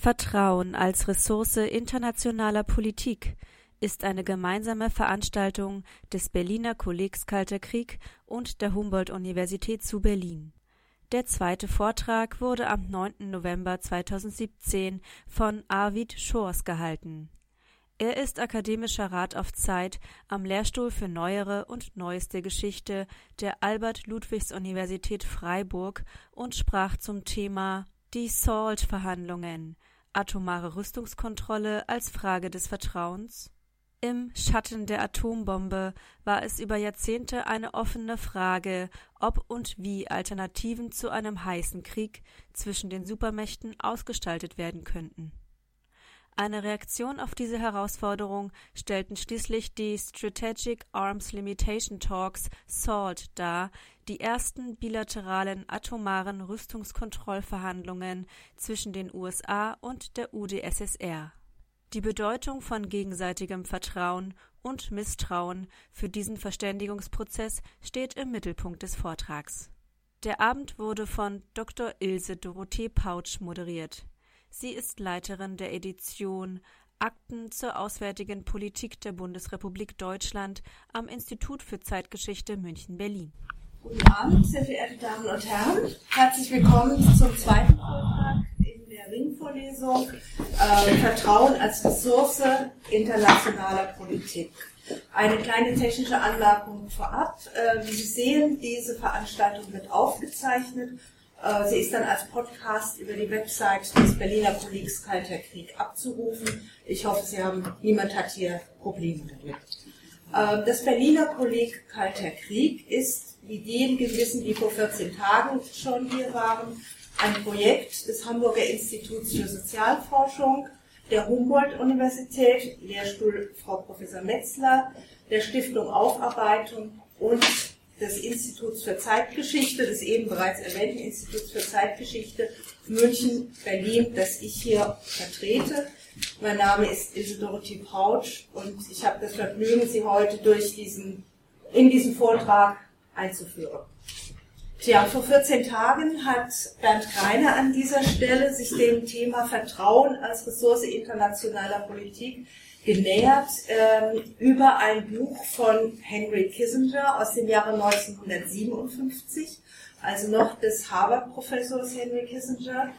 Vertrauen als Ressource internationaler Politik ist eine gemeinsame Veranstaltung des Berliner Kollegs Kalter Krieg und der Humboldt-Universität zu Berlin. Der zweite Vortrag wurde am 9. November 2017 von Arvid Schors gehalten. Er ist akademischer Rat auf Zeit am Lehrstuhl für Neuere und Neueste Geschichte der Albert-Ludwigs-Universität Freiburg und sprach zum Thema Die SALT-Verhandlungen – Atomare Rüstungskontrolle als Frage des Vertrauens im Schatten der Atombombe war es über Jahrzehnte eine offene Frage, ob und wie Alternativen zu einem heißen Krieg zwischen den Supermächten ausgestaltet werden könnten. Eine Reaktion auf diese Herausforderung stellten schließlich die Strategic Arms Limitation Talks SALT dar, die ersten bilateralen atomaren Rüstungskontrollverhandlungen zwischen den USA und der UdSSR die Bedeutung von gegenseitigem Vertrauen und Misstrauen für diesen Verständigungsprozess steht im Mittelpunkt des Vortrags. Der Abend wurde von Dr. Ilse Dorothee Pautsch moderiert. Sie ist Leiterin der Edition Akten zur Auswärtigen Politik der Bundesrepublik Deutschland am Institut für Zeitgeschichte München-Berlin. Guten Abend, sehr verehrte Damen und Herren. Herzlich willkommen zum zweiten Vortrag der Ringvorlesung äh, Vertrauen als Ressource internationaler Politik. Eine kleine technische Anmerkung vorab. Äh, wie Sie sehen, diese Veranstaltung wird aufgezeichnet. Äh, sie ist dann als Podcast über die Website des Berliner Kollegs Kalter Krieg abzurufen. Ich hoffe, Sie haben, niemand hat hier Probleme damit. Äh, das Berliner Kolleg Kalter Krieg ist, wie diejenigen wissen, die vor 14 Tagen schon hier waren, ein Projekt des Hamburger Instituts für Sozialforschung, der Humboldt-Universität, Lehrstuhl Frau Professor Metzler, der Stiftung Aufarbeitung und des Instituts für Zeitgeschichte, des eben bereits erwähnten Instituts für Zeitgeschichte München, Berlin, das ich hier vertrete. Mein Name ist Ilse Dorothee Pautsch und ich habe das Vergnügen, Sie heute durch diesen, in diesen Vortrag einzuführen. Tja, vor 14 Tagen hat Bernd Kreiner an dieser Stelle sich dem Thema Vertrauen als Ressource internationaler Politik genähert ähm, über ein Buch von Henry Kissinger aus dem Jahre 1957, also noch des Harvard-Professors Henry Kissinger,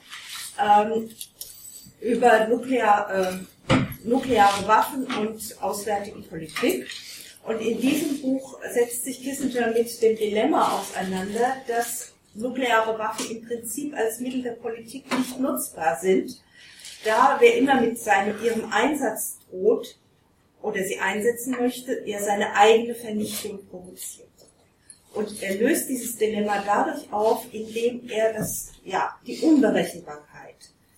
ähm, über nuklear, äh, nukleare Waffen und auswärtige Politik. Und in diesem Buch setzt sich Kissinger mit dem Dilemma auseinander, dass nukleare Waffen im Prinzip als Mittel der Politik nicht nutzbar sind, da wer immer mit seinem, ihrem Einsatz droht oder sie einsetzen möchte, er seine eigene Vernichtung provoziert. Und er löst dieses Dilemma dadurch auf, indem er das, ja, die Unberechenbarkeit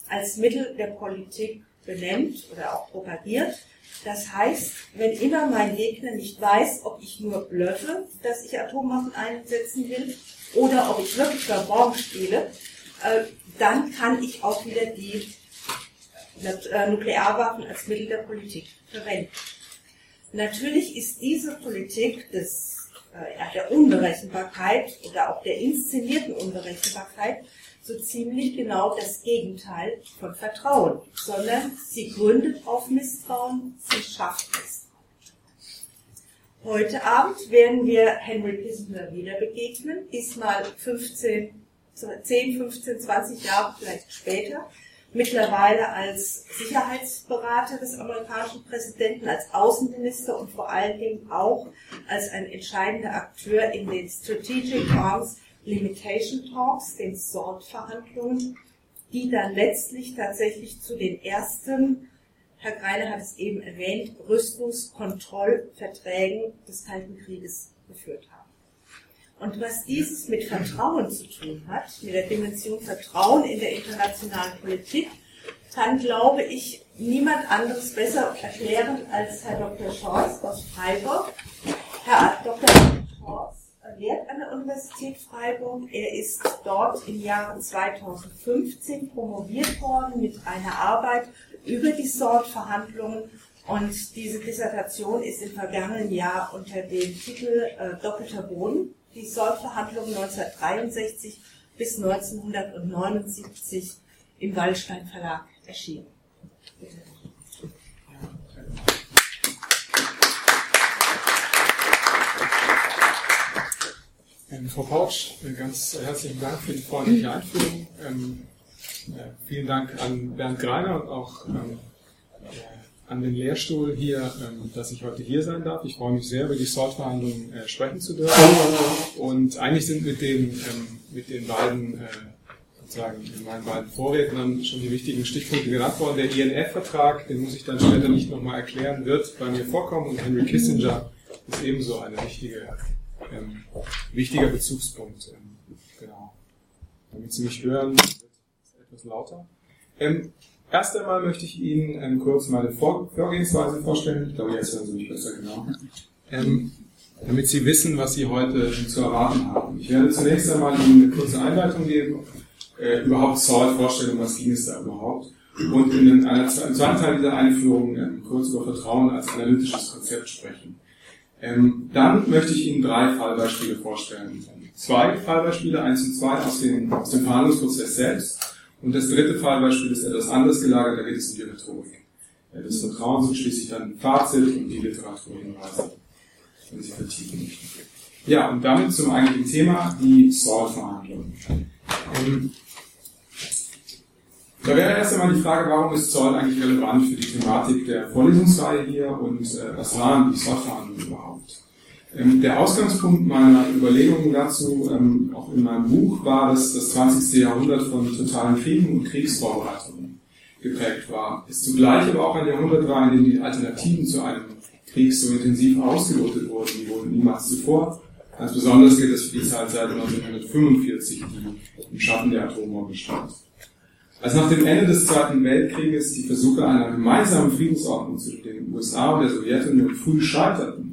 als Mittel der Politik benennt oder auch propagiert das heißt, wenn immer mein Gegner nicht weiß, ob ich nur blöffe, dass ich Atomwaffen einsetzen will, oder ob ich wirklich verborgen spiele, äh, dann kann ich auch wieder die Nuklearwaffen als Mittel der Politik verwenden. Natürlich ist diese Politik des, äh, der Unberechenbarkeit oder auch der inszenierten Unberechenbarkeit so ziemlich genau das Gegenteil von Vertrauen, sondern sie gründet auf Misstrauen, sie schafft es. Heute Abend werden wir Henry Kissinger wieder begegnen, diesmal 15, 10, 15, 20 Jahre vielleicht später, mittlerweile als Sicherheitsberater des amerikanischen Präsidenten, als Außenminister und vor allen Dingen auch als ein entscheidender Akteur in den Strategic Arms Limitation Talks, den SALT-Verhandlungen, die dann letztlich tatsächlich zu den ersten, Herr Greine hat es eben erwähnt, Rüstungskontrollverträgen des Kalten Krieges geführt haben. Und was dieses mit Vertrauen zu tun hat, mit der Dimension Vertrauen in der internationalen Politik, kann, glaube ich, niemand anderes besser erklären als Herr Dr. Schorz aus Freiburg. Herr Dr. Schorz lehrt an der Universität Freiburg. Er ist dort im Jahre 2015 promoviert worden mit einer Arbeit über die SORT-Verhandlungen und diese Dissertation ist im vergangenen Jahr unter dem Titel äh, Doppelter Boden, die SORT-Verhandlungen 1963 bis 1979 im Wallstein Verlag erschienen. Ähm, Frau Pautsch, äh, ganz herzlichen Dank für die freundliche Einführung. Ähm, äh, vielen Dank an Bernd Greiner und auch ähm, äh, an den Lehrstuhl hier, ähm, dass ich heute hier sein darf. Ich freue mich sehr, über die SORT-Verhandlungen äh, sprechen zu dürfen. Und eigentlich sind mit den, ähm, mit den beiden äh, sozusagen in meinen beiden Vorrednern schon die wichtigen Stichpunkte genannt worden. Der INF-Vertrag, den muss ich dann später nicht nochmal erklären, wird bei mir vorkommen und Henry Kissinger ist ebenso eine wichtige ähm, wichtiger Bezugspunkt. Ähm, genau. Damit Sie mich hören, wird es etwas lauter. Ähm, erst einmal möchte ich Ihnen ähm, kurz meine Vor Vorgehensweise vorstellen. Ich glaube, jetzt hören Sie mich besser, genau. Ähm, damit Sie wissen, was Sie heute zu erwarten haben. Ich werde zunächst einmal Ihnen eine kurze Einleitung geben, äh, überhaupt Salt vorstellen, was ging es da überhaupt. Und in einer, im zweiten Teil dieser Einführung ähm, kurz über Vertrauen als analytisches Konzept sprechen. Ähm, dann möchte ich Ihnen drei Fallbeispiele vorstellen. Zwei Fallbeispiele, eins und zwei aus dem, aus dem Verhandlungsprozess selbst. Und das dritte Fallbeispiel ist etwas anders gelagert, da geht es um die Rhetorik. Das Vertrauen und schließlich dann Fazit und die Literaturhinweise, wenn Sie vertiefen möchten. Ja, und damit zum eigentlichen Thema, die Zoll-Verhandlungen. Ähm, da wäre erst einmal die Frage, warum ist Zoll eigentlich relevant für die Thematik der Vorlesungsreihe hier und äh, was waren die Zollverhandlungen überhaupt? Ähm, der Ausgangspunkt meiner Überlegungen dazu, ähm, auch in meinem Buch, war, dass das 20. Jahrhundert von totalen Kriegen und Kriegsvorbereitungen geprägt war. Es zugleich aber auch ein Jahrhundert war, in dem die Alternativen zu einem Krieg so intensiv ausgelotet wurden wie wohl niemals zuvor. Ganz besonders gilt das für die Zeit seit 1945, die im Schatten der Atombombe stand. Als nach dem Ende des Zweiten Weltkrieges die Versuche einer gemeinsamen Friedensordnung zwischen den USA und der Sowjetunion früh scheiterten,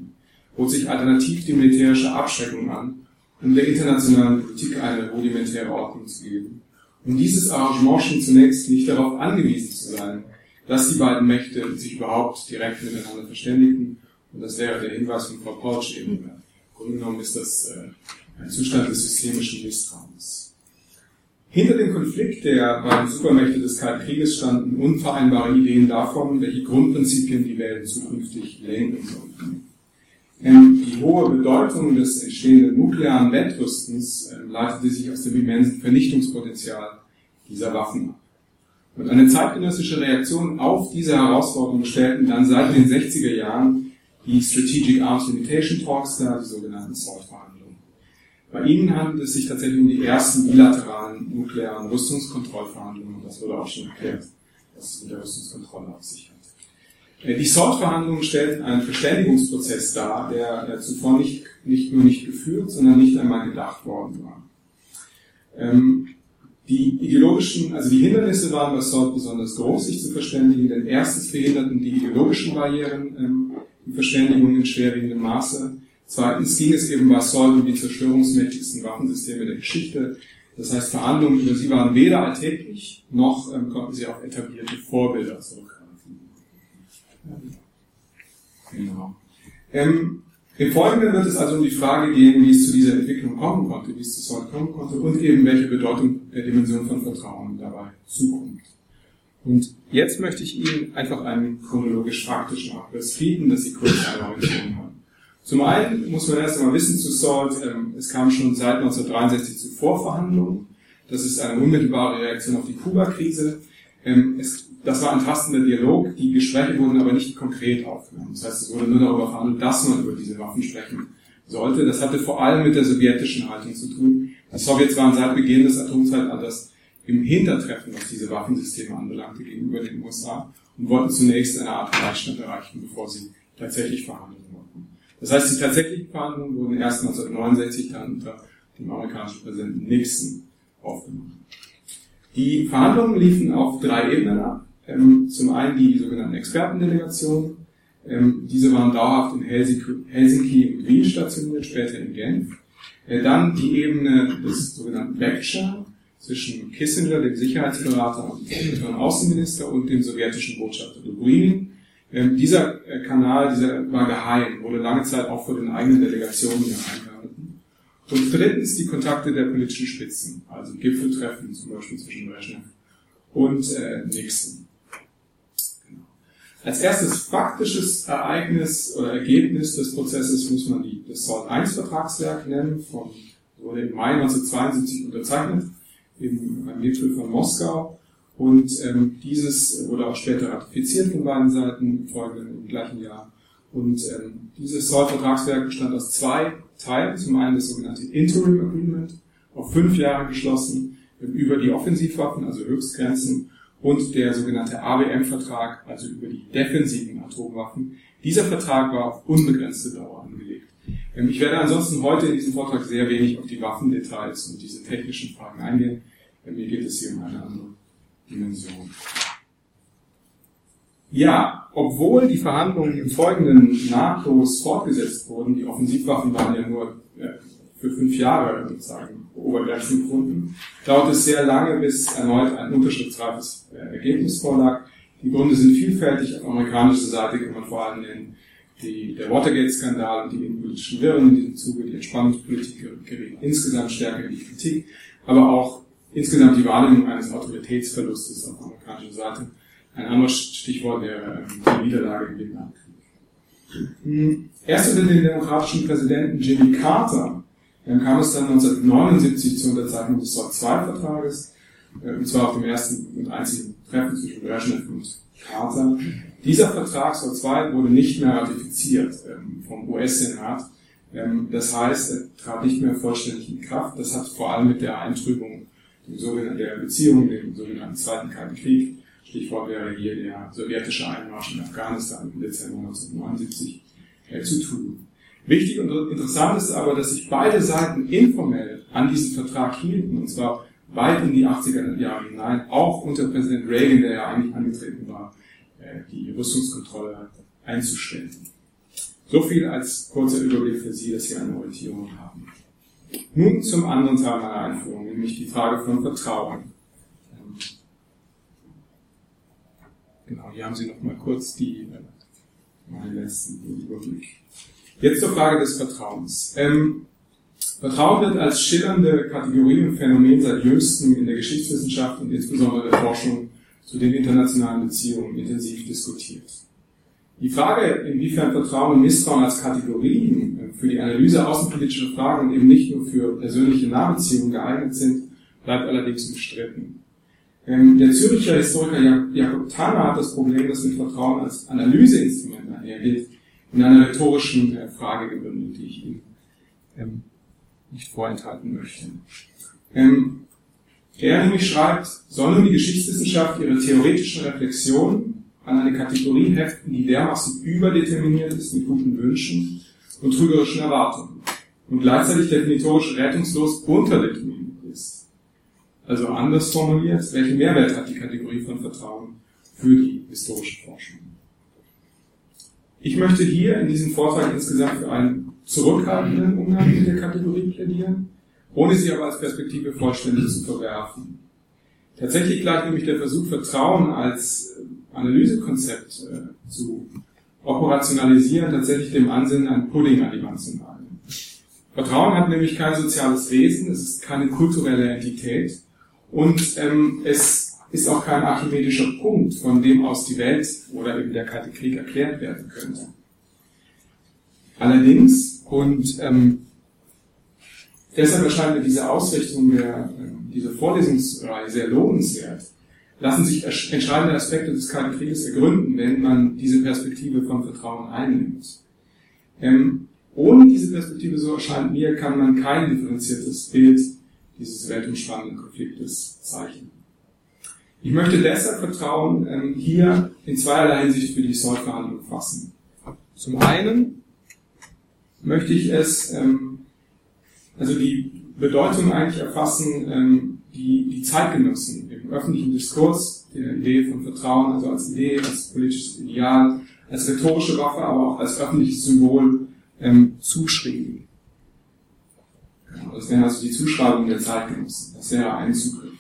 bot sich alternativ die militärische Abschreckung an, um der internationalen Politik eine rudimentäre Ordnung zu geben. Und dieses Arrangement schien zunächst nicht darauf angewiesen zu sein, dass die beiden Mächte sich überhaupt direkt miteinander verständigten. Und das wäre der Hinweis von Frau Pautsch eben. Im Grunde genommen ist das äh, ein Zustand des systemischen Misstrauens. Hinter dem Konflikt der beiden Supermächte des Kalten Krieges standen unvereinbare Ideen davon, welche Grundprinzipien die Welt zukünftig lenken sollten. Die hohe Bedeutung des entstehenden nuklearen Wettrüstens ähm, leitete sich aus dem immensen Vernichtungspotenzial dieser Waffen ab. Und eine zeitgenössische Reaktion auf diese Herausforderung stellten dann seit den 60er Jahren die Strategic Arms Limitation Talks dar, die sogenannten SALT-Verhandlungen. Bei ihnen handelt es sich tatsächlich um die ersten bilateralen nuklearen Rüstungskontrollverhandlungen. Das wurde auch schon erklärt, was es mit der Rüstungskontrolle auf sich hat. Die SALT-Verhandlungen stellten einen Verständigungsprozess dar, der, der zuvor nicht, nicht nur nicht geführt, sondern nicht einmal gedacht worden war. Ähm, die ideologischen, also die Hindernisse waren bei SALT besonders groß, sich zu verständigen, denn erstens verhinderten die ideologischen Barrieren ähm, die Verständigung in schwerwiegendem Maße. Zweitens ging es eben bei Sol um die zerstörungsmächtigsten Waffensysteme der Geschichte. Das heißt, Verhandlungen über sie waren weder alltäglich, noch ähm, konnten sie auf etablierte Vorbilder zurückgreifen. Genau. Ähm, Im Folgenden wird es also um die Frage gehen, wie es zu dieser Entwicklung kommen konnte, wie es zu Sol kommen konnte und eben welche Bedeutung der Dimension von Vertrauen dabei zukommt. Und jetzt möchte ich Ihnen einfach einen chronologisch-faktischen Abriss bieten, dass Sie kurz Orientierung haben. Zum einen muss man erst einmal wissen zu SALT, ähm, es kam schon seit 1963 zu Vorverhandlungen. Das ist eine unmittelbare Reaktion auf die Kuba-Krise. Ähm, es, das war ein tastender Dialog, die Gespräche wurden aber nicht konkret aufgenommen. Das heißt, es wurde nur darüber verhandelt, dass man über diese Waffen sprechen sollte. Das hatte vor allem mit der sowjetischen Haltung zu tun. Die Sowjets waren seit Beginn des Atomzeitalters im Hintertreffen, was diese Waffensysteme anbelangte, gegenüber den USA und wollten zunächst eine Art Gleichstand erreichen, bevor sie tatsächlich verhandeln wollten. Das heißt, die tatsächlichen Verhandlungen wurden erst 1969 dann unter dem amerikanischen Präsidenten Nixon aufgenommen. Die Verhandlungen liefen auf drei Ebenen ab. ähm, zum einen die sogenannten Expertendelegationen. Ähm, diese waren dauerhaft in Helsinki, und Wien stationiert, später in Genf. Äh, dann die Ebene des sogenannten Backchannel zwischen Kissinger, dem Sicherheitsberater und dem Außenminister und dem sowjetischen Botschafter Dobrynin. Ähm, dieser äh, Kanal dieser war geheim, wurde lange Zeit auch vor den eigenen Delegationen geheim. Und drittens die Kontakte der politischen Spitzen, also Gipfeltreffen zum Beispiel zwischen Brezhnev und äh, Nixon. Genau. Als erstes faktisches Ereignis oder Ergebnis des Prozesses muss man die, das Salt I-Vertragswerk nennen, von, wurde im Mai 1972 unterzeichnet, im, beim Gipfel von Moskau. Und ähm, dieses wurde auch später ratifiziert von beiden Seiten im folgenden, im gleichen Jahr. Und ähm, dieses Salt-Vertragswerk bestand aus zwei Teilen. Zum einen das sogenannte Interim Agreement, auf fünf Jahre geschlossen, über die Offensivwaffen, also Höchstgrenzen, und der sogenannte ABM-Vertrag, also über die defensiven Atomwaffen. Dieser Vertrag war auf unbegrenzte Dauer angelegt. Ähm, ich werde ansonsten heute in diesem Vortrag sehr wenig auf die Waffendetails und diese technischen Fragen eingehen. Mir geht es hier um eine andere Dimension. Ja, obwohl die Verhandlungen im Folgenden nahtlos fortgesetzt wurden, die Offensivwaffen waren ja nur für fünf Jahre sozusagen Obergrenzen gefunden, dauert es sehr lange, bis erneut ein unterschriftsreifes Ergebnis vorlag. Die Gründe sind vielfältig. Auf amerikanischer Seite kann man vor allem nennen die, der Watergate-Skandal und die innenpolitischen Wirren in diesem Zuge, die Entspannungspolitik geriet insgesamt stärker in die Kritik, aber auch insgesamt die Wahrnehmung eines Autoritätsverlustes auf amerikanischer Seite. Ein anderes Stichwort wäre ähm, die Niederlage im Vietnamkrieg. Hm, erst unter dem demokratischen Präsidenten Jimmy Carter dann kam es dann 1979 zur Unterzeichnung des SOC-2-Vertrages, äh, und zwar auf dem ersten und einzigen Treffen zwischen Brezhnev und Carter. Dieser Vertrag SOC-2 wurde nicht mehr ratifiziert ähm, vom US-Senat. Ähm, das heißt, er trat nicht mehr vollständig in Kraft. Das hat vor allem mit der Eintrübung der Beziehung, dem sogenannten Zweiten Kalten Krieg, Stichwort wäre hier der sowjetische Einmarsch in Afghanistan im Dezember 1979, äh, zu tun. Wichtig und interessant ist aber, dass sich beide Seiten informell an diesen Vertrag hielten, und zwar weit in die 80er Jahre hinein, auch unter Präsident Reagan, der ja eigentlich angetreten war, äh, die Rüstungskontrolle einzustellen. So viel als kurzer Überblick für Sie, dass Sie eine Orientierung haben. Nun zum anderen Teil meiner Einführung, nämlich die Frage von Vertrauen. Ähm, genau, hier haben Sie noch mal kurz die, äh, meinen letzten Überblick. Jetzt zur Frage des Vertrauens. Ähm, Vertrauen wird als schillernde Kategorie und Phänomen seit jüngstem in der Geschichtswissenschaft und insbesondere der Forschung zu den internationalen Beziehungen intensiv diskutiert. Die Frage, inwiefern Vertrauen und Misstrauen als Kategorien äh, für die Analyse außenpolitischer Fragen und eben nicht nur für persönliche Nahbeziehungen geeignet sind, bleibt allerdings umstritten. Ähm, der Züricher Historiker Jakob Tanner hat das Problem, dass mit Vertrauen als Analyseinstrument einhergeht, in einer rhetorischen äh, Frage gebündelt, die ich Ihnen ähm, nicht vorenthalten möchte. Ähm, er nämlich schreibt, soll nun die Geschichtswissenschaft ihre theoretischen Reflexionen an eine Kategorie heften, die dermaßen überdeterminiert ist mit guten Wünschen und trügerischen Erwartungen und gleichzeitig definitorisch rettungslos unterdeterminiert. Also anders formuliert, welchen Mehrwert hat die Kategorie von Vertrauen für die historische Forschung? Ich möchte hier in diesem Vortrag insgesamt für einen zurückhaltenden Umgang mit der Kategorie plädieren, ohne sie aber als Perspektive vollständig zu verwerfen. Tatsächlich gleicht nämlich der Versuch, Vertrauen als äh, Analysekonzept äh, zu operationalisieren, tatsächlich dem Ansinnen, einen Pudding an die Wand zu malen. Vertrauen hat nämlich kein soziales Wesen, es ist keine kulturelle Entität und ähm, es ist auch kein archimedischer Punkt, von dem aus die Welt oder eben der Kalte Krieg erklärt werden könnte. Allerdings, und ähm, deshalb erscheint mir diese Ausrichtung der, äh, diese Vorlesungsreihe sehr lohnenswert, lassen sich entscheidende Aspekte des Kalten Krieges ergründen, wenn man diese Perspektive von Vertrauen einnimmt. Ähm, ohne diese Perspektive, so erscheint mir, kann man kein differenziertes Bild dieses weltumspannenden Konfliktes zeichnen. Ich möchte deshalb Vertrauen ähm, hier in zweierlei Hinsicht für die Soll-Verhandlung fassen. Zum einen möchte ich es, ähm, also die Bedeutung eigentlich erfassen, ähm, die, die Zeitgenossen im öffentlichen Diskurs der Idee von Vertrauen, also als Idee, als politisches Ideal, als rhetorische Waffe, aber auch als öffentliches Symbol ähm, zuschrieben. Das wäre also die Zuschreibung der Zeitgenossen. Das wäre ein Zugriff.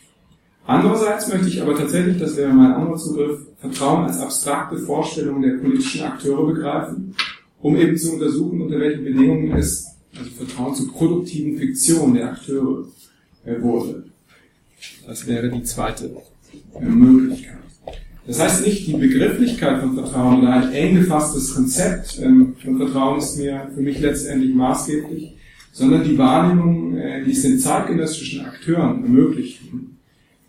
Andererseits möchte ich aber tatsächlich, das wäre mein anderer Zugriff, Vertrauen als abstrakte Vorstellung der politischen Akteure begreifen, um eben zu untersuchen, unter welchen Bedingungen es, also Vertrauen zur produktiven Fiktion der Akteure äh, wurde. Das wäre die zweite äh, Möglichkeit. Das heißt nicht, die Begrifflichkeit von Vertrauen oder ein eng gefasstes Konzept ähm, von Vertrauen ist mir für mich letztendlich maßgeblich, sondern die Wahrnehmung, äh, die es den zeitgenössischen Akteuren ermöglichten,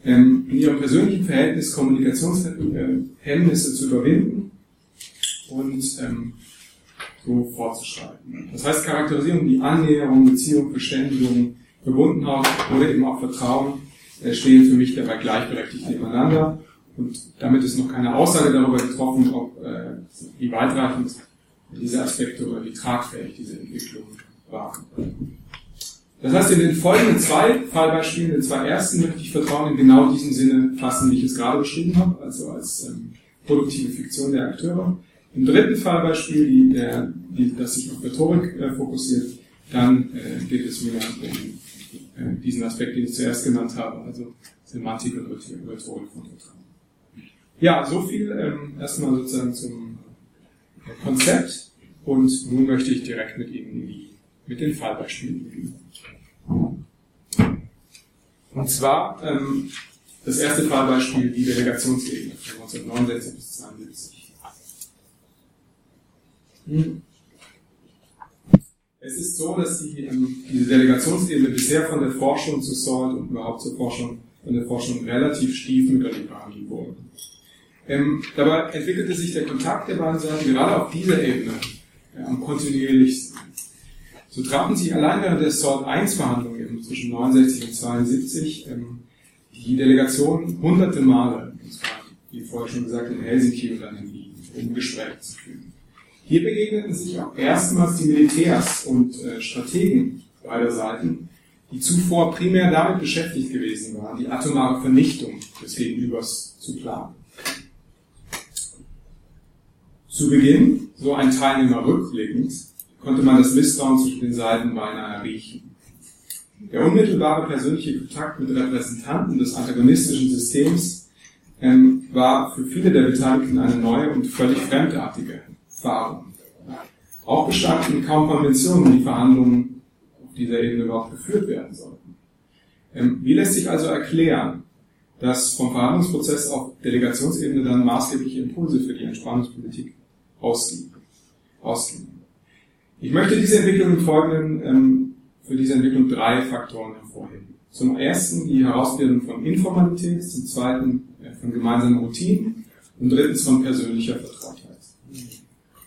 ähm, in ihrem persönlichen Verhältnis Kommunikationshemmnisse zu überwinden und ähm, so fortzuschreiten. Das heißt Charakterisierung wie Annäherung, Beziehung, Verständigung, Verbundenheit oder eben auch Vertrauen äh, stehen für mich dabei gleichberechtigt nebeneinander. Und damit ist noch keine Aussage darüber getroffen, ob äh, wie weitreichend diese Aspekte oder wie tragfähig diese Entwicklung waren. Das heißt, in den folgenden zwei Fallbeispielen, den zwei ersten, möchte ich Vertrauen in genau diesem Sinne fassen, wie ich es gerade beschrieben habe, also als ähm, produktive Fiktion der Akteure. Im dritten Fallbeispiel, die, der, die, das sich auf Rhetorik äh, fokussiert, dann äh, geht es mir um äh, diesen Aspekt, den ich zuerst genannt habe, also Semantik und Rhetorik von Vertrauen. Ja, so viel ähm, erstmal sozusagen zum Konzept und nun möchte ich direkt mit Ihnen die, mit den Fallbeispielen beginnen. Und zwar ähm, das erste Fallbeispiel, die Delegationsebene von 1969 bis 1972. Hm. Es ist so, dass die, ähm, diese Delegationsebene bisher von der Forschung zu SALT und überhaupt zur Forschung, von der Forschung relativ stiefmütterlich behandelt wurde. Ähm, dabei entwickelte sich der Kontakt der beiden Seiten gerade auf dieser Ebene ja, am kontinuierlichsten. So trafen sich allein während der SALT 1 Verhandlungen zwischen 69 und 72 ähm, die Delegation hunderte Male, wie vorher schon gesagt, in Helsinki und dann in Wien, um Gespräche zu führen. Hier begegneten sich auch erstmals die Militärs und äh, Strategen beider Seiten, die zuvor primär damit beschäftigt gewesen waren, die atomare Vernichtung des Gegenübers zu planen. Zu Beginn, so ein Teilnehmer rückblickend, konnte man das Misstrauen zwischen den Seiten beinahe riechen. Der unmittelbare persönliche Kontakt mit Repräsentanten des antagonistischen Systems ähm, war für viele der Beteiligten eine neue und völlig fremdartige Erfahrung. Auch bestanden kaum Konventionen, wie Verhandlungen auf dieser Ebene überhaupt geführt werden sollten. Ähm, wie lässt sich also erklären, dass vom Verhandlungsprozess auf Delegationsebene dann maßgebliche Impulse für die Entspannungspolitik ausgehen? Ich möchte diese Entwicklung im Folgenden ähm, für diese Entwicklung drei Faktoren hervorheben. Zum ersten die Herausbildung von Informalität, zum zweiten äh, von gemeinsamen Routinen und drittens von persönlicher Vertrautheit.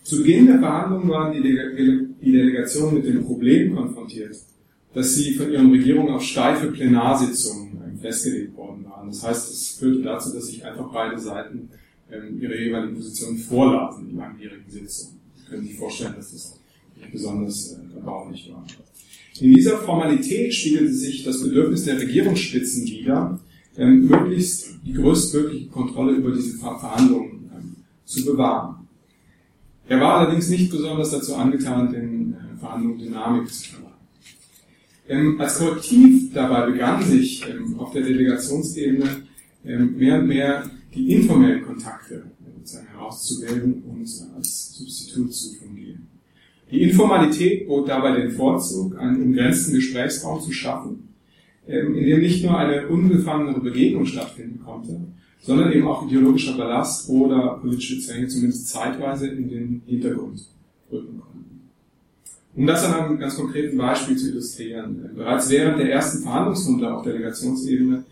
Zu Beginn der Verhandlungen waren die, Dele die Delegationen mit dem Problem konfrontiert, dass sie von ihren Regierungen auf steife Plenarsitzungen ähm, festgelegt worden waren. Das heißt, es führte dazu, dass sich einfach beide Seiten ähm, ihre jeweiligen Positionen vorlasen in langjährigen Sitzungen. Sie können sich vorstellen, dass das nicht besonders äh, erbaulich war. In dieser Formalität spiegelte sich das Bedürfnis der Regierungsspitzen wider, ähm, möglichst die größtmögliche Kontrolle über diese Verhandlungen ähm, zu bewahren. Er war allerdings nicht besonders dazu angetan, den äh, Verhandlungen Dynamik zu verleihen. Ähm, als Korrektiv dabei begann sich ähm, auf der Delegationsebene ähm, mehr und mehr die informellen Kontakte äh, herauszuwählen und als Substitut zu fungieren. Die Informalität bot dabei den Vorzug, einen umgrenzten Gesprächsraum zu schaffen, ähm, in dem nicht nur eine unbefangenere Begegnung stattfinden konnte, sondern eben auch ideologischer Ballast oder politische Zwänge zumindest zeitweise in den Hintergrund rücken konnten. Um das an einem ganz konkreten Beispiel zu illustrieren. Äh, bereits während der ersten Verhandlungsrunde auf Delegationsebene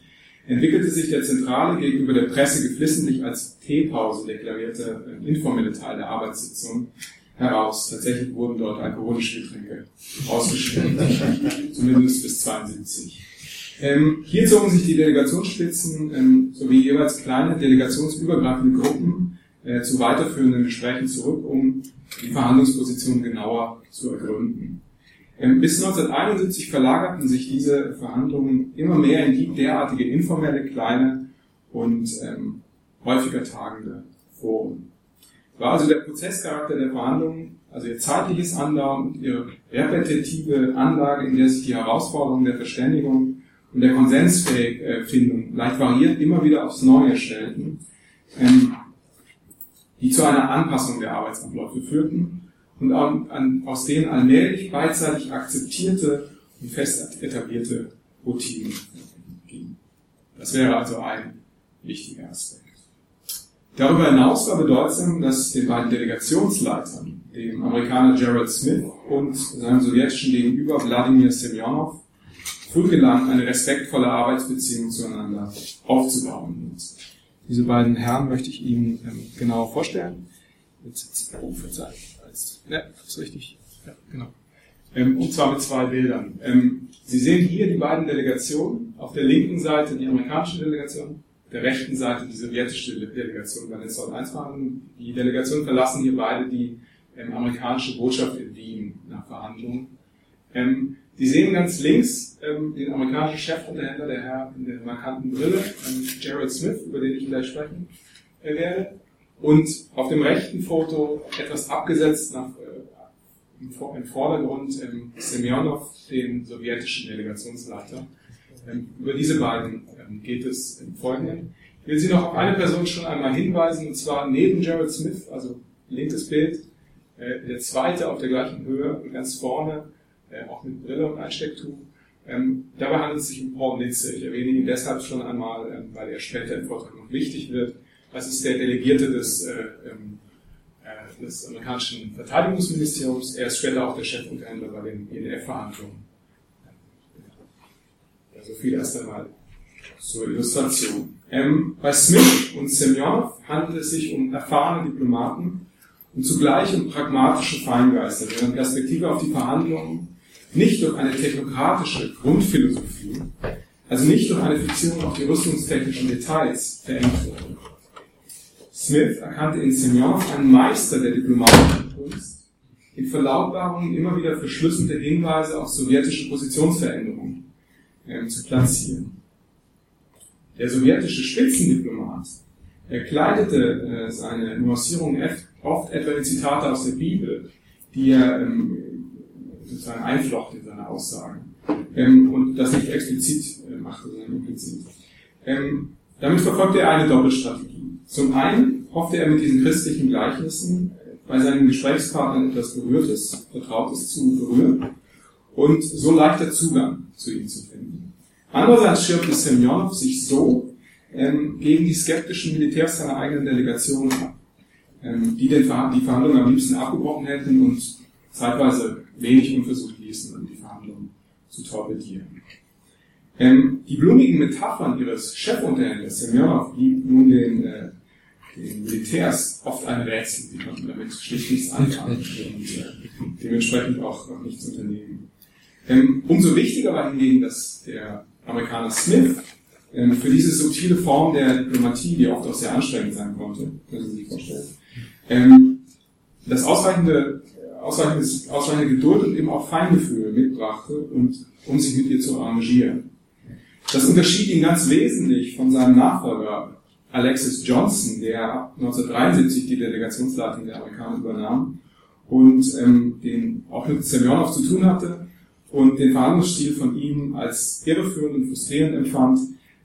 entwickelte sich der zentrale gegenüber der Presse geflissentlich als Teepause deklarierte äh, informelle Teil der Arbeitssitzung heraus. Tatsächlich wurden dort alkoholische Getränke ausgeschenkt, zumindest bis 72. Ähm, hier zogen sich die Delegationsspitzen ähm, sowie jeweils kleine delegationsübergreifende Gruppen äh, zu weiterführenden Gesprächen zurück, um die Verhandlungsposition genauer zu ergründen. Ähm, bis 1971 verlagerten sich diese Verhandlungen immer mehr in die derartige informelle, kleine und ähm, häufiger tagende Foren. War also der Prozesscharakter der Verhandlungen, also ihr zeitliches Andauern und ihre repetitive Anlage, in der sich die Herausforderungen der Verständigung und der Konsensfindung leicht variiert immer wieder aufs Neue stellten, ähm, die zu einer Anpassung der Arbeitsabläufe führten und aus denen allmählich beidseitig akzeptierte und fest etablierte Routinen gingen. Das wäre also ein wichtiger Aspekt. Darüber hinaus war bedeutsam, dass den beiden Delegationsleitern, dem Amerikaner Gerald Smith und seinem sowjetischen Gegenüber Wladimir Semyonov, früh gelang, eine respektvolle Arbeitsbeziehung zueinander aufzubauen. Und diese beiden Herren möchte ich Ihnen ähm, genauer vorstellen. Jetzt, oh, verzeihen. Ja, ist richtig. Ja, genau. Ähm, und zwar mit zwei Bildern. Ähm, Sie sehen hier die beiden Delegationen. Auf der linken Seite die amerikanische Delegation, der rechten Seite die sowjetische Delegation bei Salt 1 Verhandlungen. Die Delegationen verlassen hier beide die ähm, amerikanische Botschaft in Wien nach Verhandlungen. Ähm, Sie sehen ganz links ähm, den amerikanischen Chefunterhändler, der Herr in der markanten Brille, ähm, Gerald Smith, über den ich gleich sprechen äh, werde. Und auf dem rechten Foto etwas abgesetzt nach, äh, im, Vordergrund ähm, Semyonov, den sowjetischen Delegationsleiter. Ähm, über diese beiden ähm, geht es im Folgenden. Ich will Sie noch auf eine Person schon einmal hinweisen, und zwar neben Gerald Smith, also linkes Bild, äh, der zweite auf der gleichen Höhe und ganz vorne, äh, auch mit Brille und Einstecktuch. Ähm, dabei handelt es sich um Paul Nitze. Ich erwähne ihn deshalb schon einmal, weil er später im Vortrag noch wichtig wird. Das ist der Delegierte des, äh, des amerikanischen Verteidigungsministeriums. Er ist später auch der Chefunterhändler bei den INF-Verhandlungen. Also viel erst einmal zur Illustration. Ähm, bei Smith und Semyonov handelt es sich um erfahrene Diplomaten und zugleich um pragmatische Feingeister, deren Perspektive auf die Verhandlungen nicht durch eine technokratische Grundphilosophie, also nicht durch eine Fixierung auf die rüstungstechnischen Details verengt wurde. Smith erkannte in Semyonov einen Meister der diplomatischen Kunst, in Verlautbarungen immer wieder verschlüsselte Hinweise auf sowjetische Positionsveränderungen äh, zu platzieren. Der sowjetische Spitzendiplomat erkleidete äh, seine Nuancierung oft etwa in Zitate aus der Bibel, die er ähm, sozusagen einflocht in seine Aussagen ähm, und das nicht explizit äh, machte, sondern implizit. Ähm, damit verfolgte er eine Doppelstrategie. Zum einen hoffte er mit diesen christlichen Gleichnissen bei seinen Gesprächspartnern etwas Berührtes, Vertrautes zu berühren und so leichter Zugang zu ihnen zu finden. Andererseits schirmte Semyonov sich so ähm, gegen die skeptischen Militärs seiner eigenen Delegation ab, ähm, die den Ver die Verhandlungen am liebsten abgebrochen hätten und zeitweise wenig unversucht ließen, um die Verhandlungen zu torpedieren. Ähm, die blumigen Metaphern ihres Chefunterhändlers Semyonov blieb nun den äh, den Militärs oft ein Rätsel. Die konnten damit schlicht nichts anfangen und äh, dementsprechend auch noch nichts unternehmen. Ähm, umso wichtiger war hingegen, dass der Amerikaner Smith ähm, für diese subtile Form der Diplomatie, die oft auch sehr anstrengend sein konnte, können Sie sich vorstellen, ähm, das ausreichende, ausreichende, ausreichende Geduld und eben auch Feingefühl mitbrachte, und, um sich mit ihr zu arrangieren. Das unterschied ihn ganz wesentlich von seinem Nachfolger Alexis Johnson, der 1973 die Delegationsleitung der Amerikaner übernahm und ähm, den auch mit Semyonov zu tun hatte und den Verhandlungsstil von ihm als irreführend und frustrierend empfand,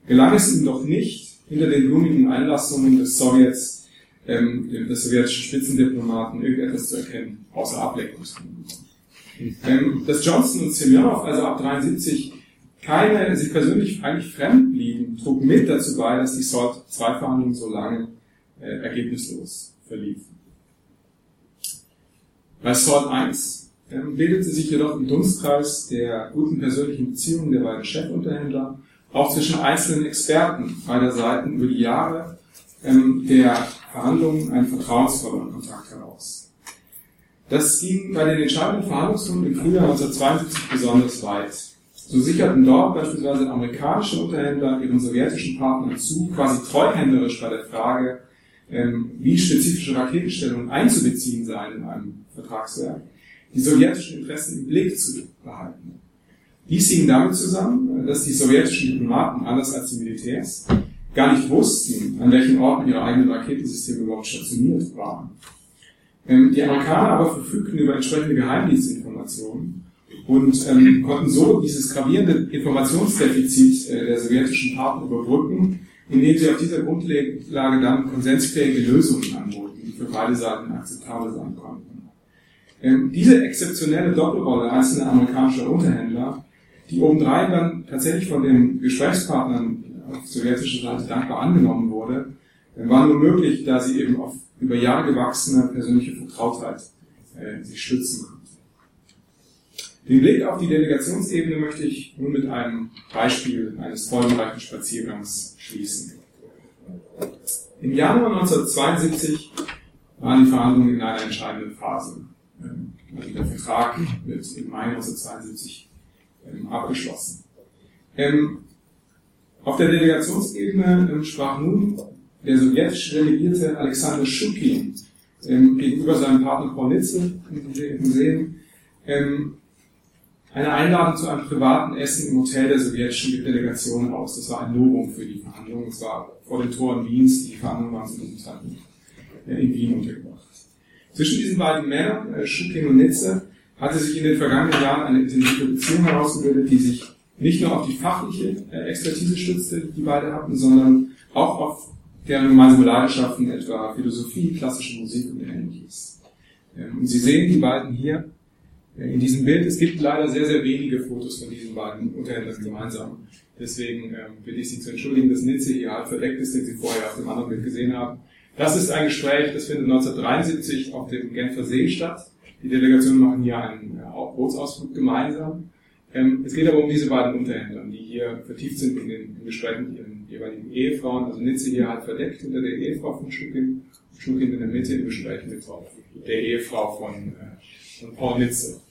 gelang es ihm doch nicht, hinter den blumigen Einlassungen des Sowjets, ähm, des sowjetischen Spitzendiplomaten, irgendetwas zu erkennen, außer Ablenkungsgründen. Ähm, dass Johnson und Semyonov also ab 73 keine sich persönlich eigentlich fremd blieben, trug mit dazu bei, dass die SALT-2-Verhandlungen so lange äh, ergebnislos verliefen. Bei SALT 1 ähm, bildete sich jedoch im Dunstkreis der guten persönlichen Beziehungen der beiden Chefunterhändler auch zwischen einzelnen Experten beider Seiten über die Jahre ähm, der Verhandlungen ein vertrauensvoller Kontakt heraus. Das ging bei den entscheidenden Verhandlungsrunden im Frühjahr 1972 besonders weit. So sicherten dort beispielsweise amerikanische Unterhändler ihren sowjetischen Partnern zu, quasi treuhänderisch bei der Frage, ähm, wie spezifische Raketenstellungen einzubeziehen seien in einem Vertragswerk, die sowjetischen Interessen im Blick zu behalten. Dies hing damit zusammen, dass die sowjetischen Diplomaten, anders als die Militärs, gar nicht wussten, an welchen Orten ihre eigenen Raketensysteme überhaupt stationiert waren. Ähm, die Amerikaner aber verfügten über entsprechende Geheimdienstinformationen und ähm, konnten so dieses gravierende Informationsdefizit äh, der sowjetischen Partner überbrücken, indem sie auf dieser Grundlage dann konsensfähige Lösungen anboten, die für beide Seiten akzeptabel sein konnten. Ähm, diese exzeptionelle Doppelrolle einzelner amerikanischer Unterhändler, die obendrein dann tatsächlich von den Gesprächspartnern auf sowjetischer Seite dankbar angenommen wurde, äh, war nur möglich, da sie eben auf über Jahre gewachsene persönliche Vertrautheit äh, sich stützen konnte. Den Blick auf die Delegationsebene möchte ich nun mit einem Beispiel eines folgenreichen Spaziergangs schließen. Im Januar 1972 waren die Verhandlungen in einer entscheidenden Phase. Ähm, also der Vertrag wird im Mai 1972 ähm, abgeschlossen. Ähm, auf der Delegationsebene sprach nun der sowjetische Delegierte Alexander Schukin gegenüber seinem Partner Paul Nitze im Sehen eine Einladung zu einem privaten Essen im Hotel der sowjetischen Delegation aus. Das war ein Novum für die Verhandlungen. Es war vor den Toren Wiens. Die Verhandlungen waren zu diesem Zeitpunkt in Wien untergebracht. Zwischen diesen beiden Männern, äh, Schukin und Nitze, hatte sich in den vergangenen Jahren eine intensive Beziehung herausgebildet, die sich nicht nur auf die fachliche äh, Expertise stützte, die beide hatten, sondern auch auf deren gemeinsame Leidenschaften, etwa Philosophie, klassische Musik und ähnliches. Ähm, und Sie sehen die beiden hier in diesem Bild. Es gibt leider sehr, sehr wenige Fotos von diesen beiden Unterhändlern gemeinsam. Deswegen ähm, bitte ich Sie zu entschuldigen, dass Nitze hier halt verdeckt ist, den Sie vorher auf dem anderen Bild gesehen haben. Das ist ein Gespräch, das findet 1973 auf dem Genfer See statt. Die Delegationen machen hier einen Bootsausflug gemeinsam. Ähm, es geht aber um diese beiden Unterhändler, die hier vertieft sind in den Gesprächen mit ihren jeweiligen Ehefrauen. Also Nitze hier halt verdeckt hinter der Ehefrau von Schukin, Schukin in der Mitte im Gespräch mit der Ehefrau von, äh, von Paul Nitze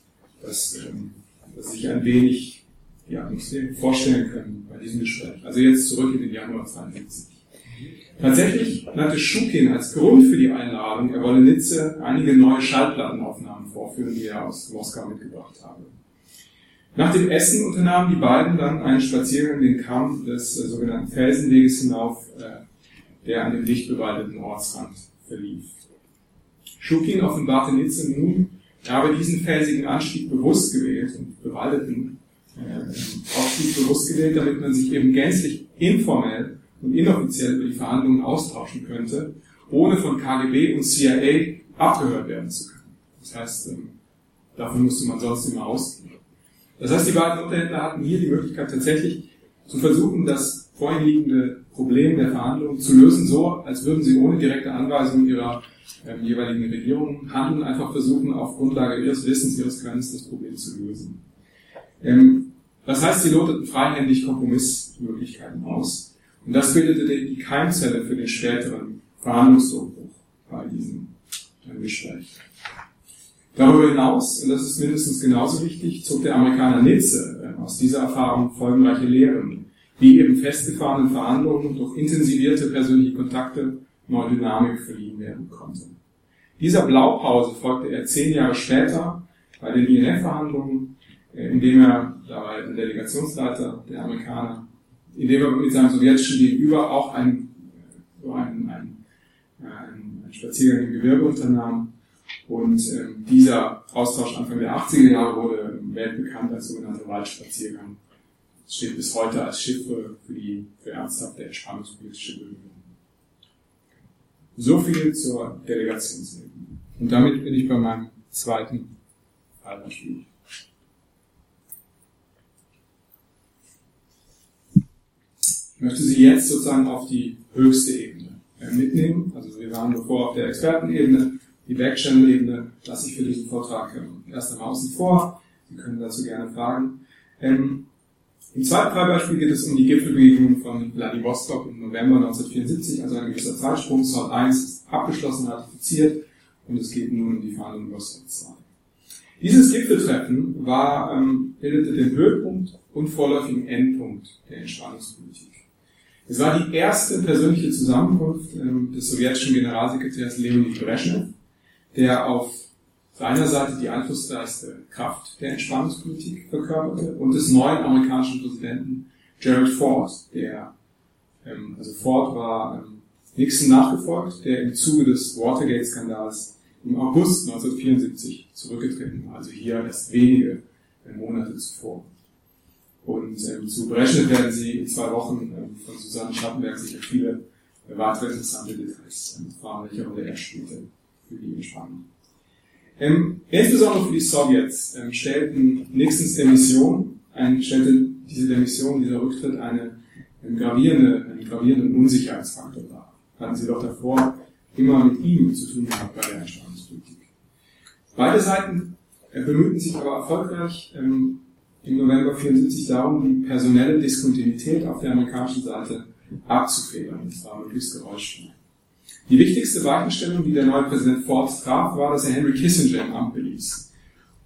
dass, ähm, dass sich ein wenig ja, vorstellen können bei diesem Gespräch. Also jetzt zurück in den Januar 72. Tatsächlich nannte Schukin als Grund für die Einladung, er wolle Nitze einige neue Schallplattenaufnahmen vorführen, die er aus Moskau mitgebracht habe. Nach dem Essen unternahmen die beiden dann einen Spaziergang den Kamm des äh, sogenannten Felsenweges hinauf, äh, der an dem dicht bewaldeten Ortsrand verlief. Schukin offenbarte Nitze nun er habe diesen felsigen Anstieg bewusst gewählt und bewaldeten äh, Aufstieg bewusst gewählt, damit man sich eben gänzlich informell und inoffiziell über die Verhandlungen austauschen könnte, ohne von KGB und CIA abgehört werden zu können. Das heißt, ähm, davon musste man sonst immer ausgehen. Das heißt, die beiden Unterhändler hatten hier die Möglichkeit tatsächlich zu versuchen, das vorhin liegende Problem der Verhandlungen zu lösen, so als würden sie ohne direkte Anweisung ihrer ähm, jeweiligen Regierungen handeln, einfach versuchen, auf Grundlage ihres Wissens, ihres Könnens das Problem zu lösen. Ähm, das heißt, sie loteten freihändig Kompromissmöglichkeiten aus. Und das bildete die Keimzelle für den späteren Verhandlungsdruckbruch bei diesem Gespräch. Darüber hinaus, und das ist mindestens genauso wichtig, zog der Amerikaner Nitze äh, aus dieser Erfahrung folgenreiche Lehren, wie eben festgefahrenen Verhandlungen durch intensivierte persönliche Kontakte neue Dynamik verliehen werden konnte. Dieser Blaupause folgte er zehn Jahre später bei den INF-Verhandlungen, äh, indem er, da war er der Delegationsleiter der Amerikaner, indem er mit seinem sowjetischen Gegenüber auch ein, so einen, einen, einen, einen Spaziergang im Gebirge unternahm. Und äh, dieser Austausch Anfang der 80er Jahre wurde weltbekannt als sogenannter Waldspaziergang. Es steht bis heute als Chiffre für die für ernsthafte entspannungspolitische Bemühungen. So viel zur Delegationsebene. Und damit bin ich bei meinem zweiten Fallbeispiel. Ich möchte Sie jetzt sozusagen auf die höchste Ebene äh, mitnehmen. Also wir waren bevor auf der Expertenebene, die Backchannel-Ebene lasse ich für diesen Vortrag ähm, erst einmal außen vor. Sie können dazu gerne fragen. Ähm, im zweiten Fallbeispiel geht es um die Gipfelbegegnung von Vladivostok im November 1974, also ein gewisser Zeitsprung. Salt 1 ist abgeschlossen, ratifiziert und es geht nun um die Verhandlungen über Salt 2. Dieses Gipfeltreffen war, ähm, bildete den Höhepunkt und vorläufigen Endpunkt der Entspannungspolitik. Es war die erste persönliche Zusammenkunft ähm, des sowjetischen Generalsekretärs Leonid Brezhnev, der auf auf einer Seite die einflussreichste Kraft der Entspannungspolitik verkörperte und des neuen amerikanischen Präsidenten Gerald Ford, der, ähm, also Ford war ähm, Nixon nachgefolgt, der im Zuge des Watergate-Skandals im August 1974 zurückgetreten war, also hier erst wenige äh, Monate zuvor. Und ähm, zu Brezhnev werden Sie in zwei Wochen ähm, von Susanne Schattenberg sicher viele äh, weitere interessante Details ähm, erfahren, welche Rolle er spielte für die Entspannung. Ähm, insbesondere für die Sowjets ähm, stellten Nixons Demission, ein, stellte diese Demission, dieser Rücktritt eine, eine gravierende, einen gravierenden Unsicherheitsfaktor dar. Hatten sie doch davor immer mit ihm zu tun gehabt bei der Entspannungspolitik. Beide Seiten äh, bemühten sich aber erfolgreich ähm, im November 74 darum, die personelle Diskontinuität auf der amerikanischen Seite abzufedern, und zwar möglichst geräuschfrei. Die wichtigste Weichenstellung, die der neue Präsident Ford traf, war, dass er Henry Kissinger im Amt beließ.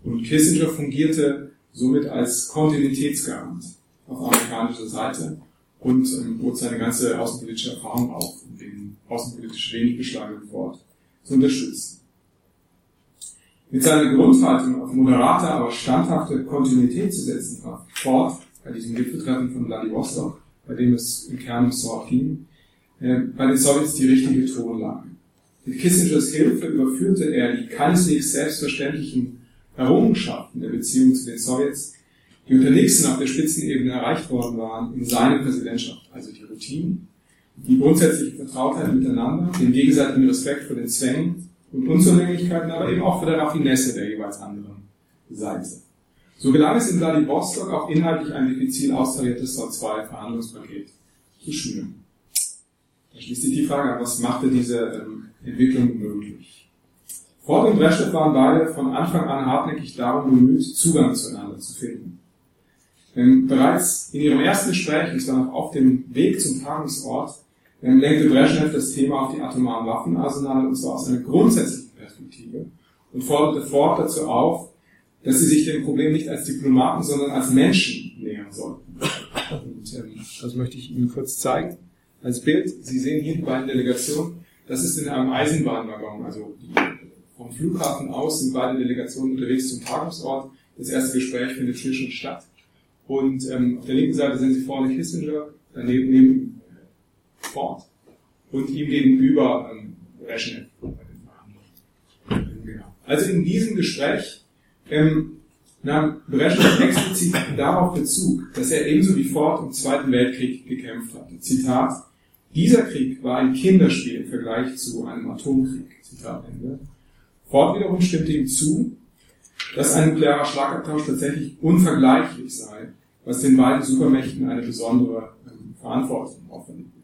Und Kissinger fungierte somit als Kontinuitätsgarant auf amerikanischer Seite und ähm, bot seine ganze außenpolitische Erfahrung auf, um den außenpolitisch wenig beschlagenen Ford zu unterstützen. Mit seiner Grundhaltung auf moderate, aber standhafte Kontinuität zu setzen, war Ford bei diesem Gipfeltreffen von Vladivostok, bei dem es im Kern um Sorg ging, äh, bei den Sowjets die richtige Tonlage. Mit Kissingers Hilfe überführte er die keineswegs selbstverständlichen Errungenschaften der Beziehung zu den Sowjets, die unter Nixon auf der Spitzenebene erreicht worden waren, in seine Präsidentschaft, also die Routinen, die grundsätzliche Vertrautheit miteinander, den gegenseitigen Respekt vor den Zwängen und Unzulänglichkeiten, aber eben auch vor der Raffinesse der jeweils anderen Seite. So gelang es in Vladivostok auch inhaltlich ein diffizil austariertes SOT-2-Verhandlungspaket zu schnüren. Da schließt sich die Frage an, was machte diese ähm, Entwicklung möglich? Ford und Brezhnev waren beide von Anfang an hartnäckig darum bemüht, Zugang zueinander zu finden. Denn bereits in ihrem ersten Gespräch, und zwar noch auf dem Weg zum Tagungsort, ähm, lenkte Brezhnev das Thema auf die atomaren Waffenarsenale, und zwar aus einer grundsätzlichen Perspektive, und forderte Ford dazu auf, dass sie sich dem Problem nicht als Diplomaten, sondern als Menschen nähern sollten. Und ähm, das möchte ich Ihnen kurz zeigen als Bild. Sie sehen hier die beiden Delegationen. Das ist in einem Eisenbahnwaggon, also vom Flughafen aus sind beide Delegationen unterwegs zum Tagungsort. Das erste Gespräch findet hier schon statt. Und ähm, auf der linken Seite sehen Sie vorne Kissinger, daneben neben Ford und ihm gegenüber ähm, Brezhnev. Genau. Also in diesem Gespräch ähm, nahm Brezhnev explizit darauf Bezug, dass er ebenso wie Ford im Zweiten Weltkrieg gekämpft hatte. Zitat, dieser Krieg war ein Kinderspiel im Vergleich zu einem Atomkrieg. Zitat Ende. Ford wiederum stimmte ihm zu, dass ein nuklearer Schlagabtausch tatsächlich unvergleichlich sei, was den beiden Supermächten eine besondere ähm, Verantwortung auferlegt.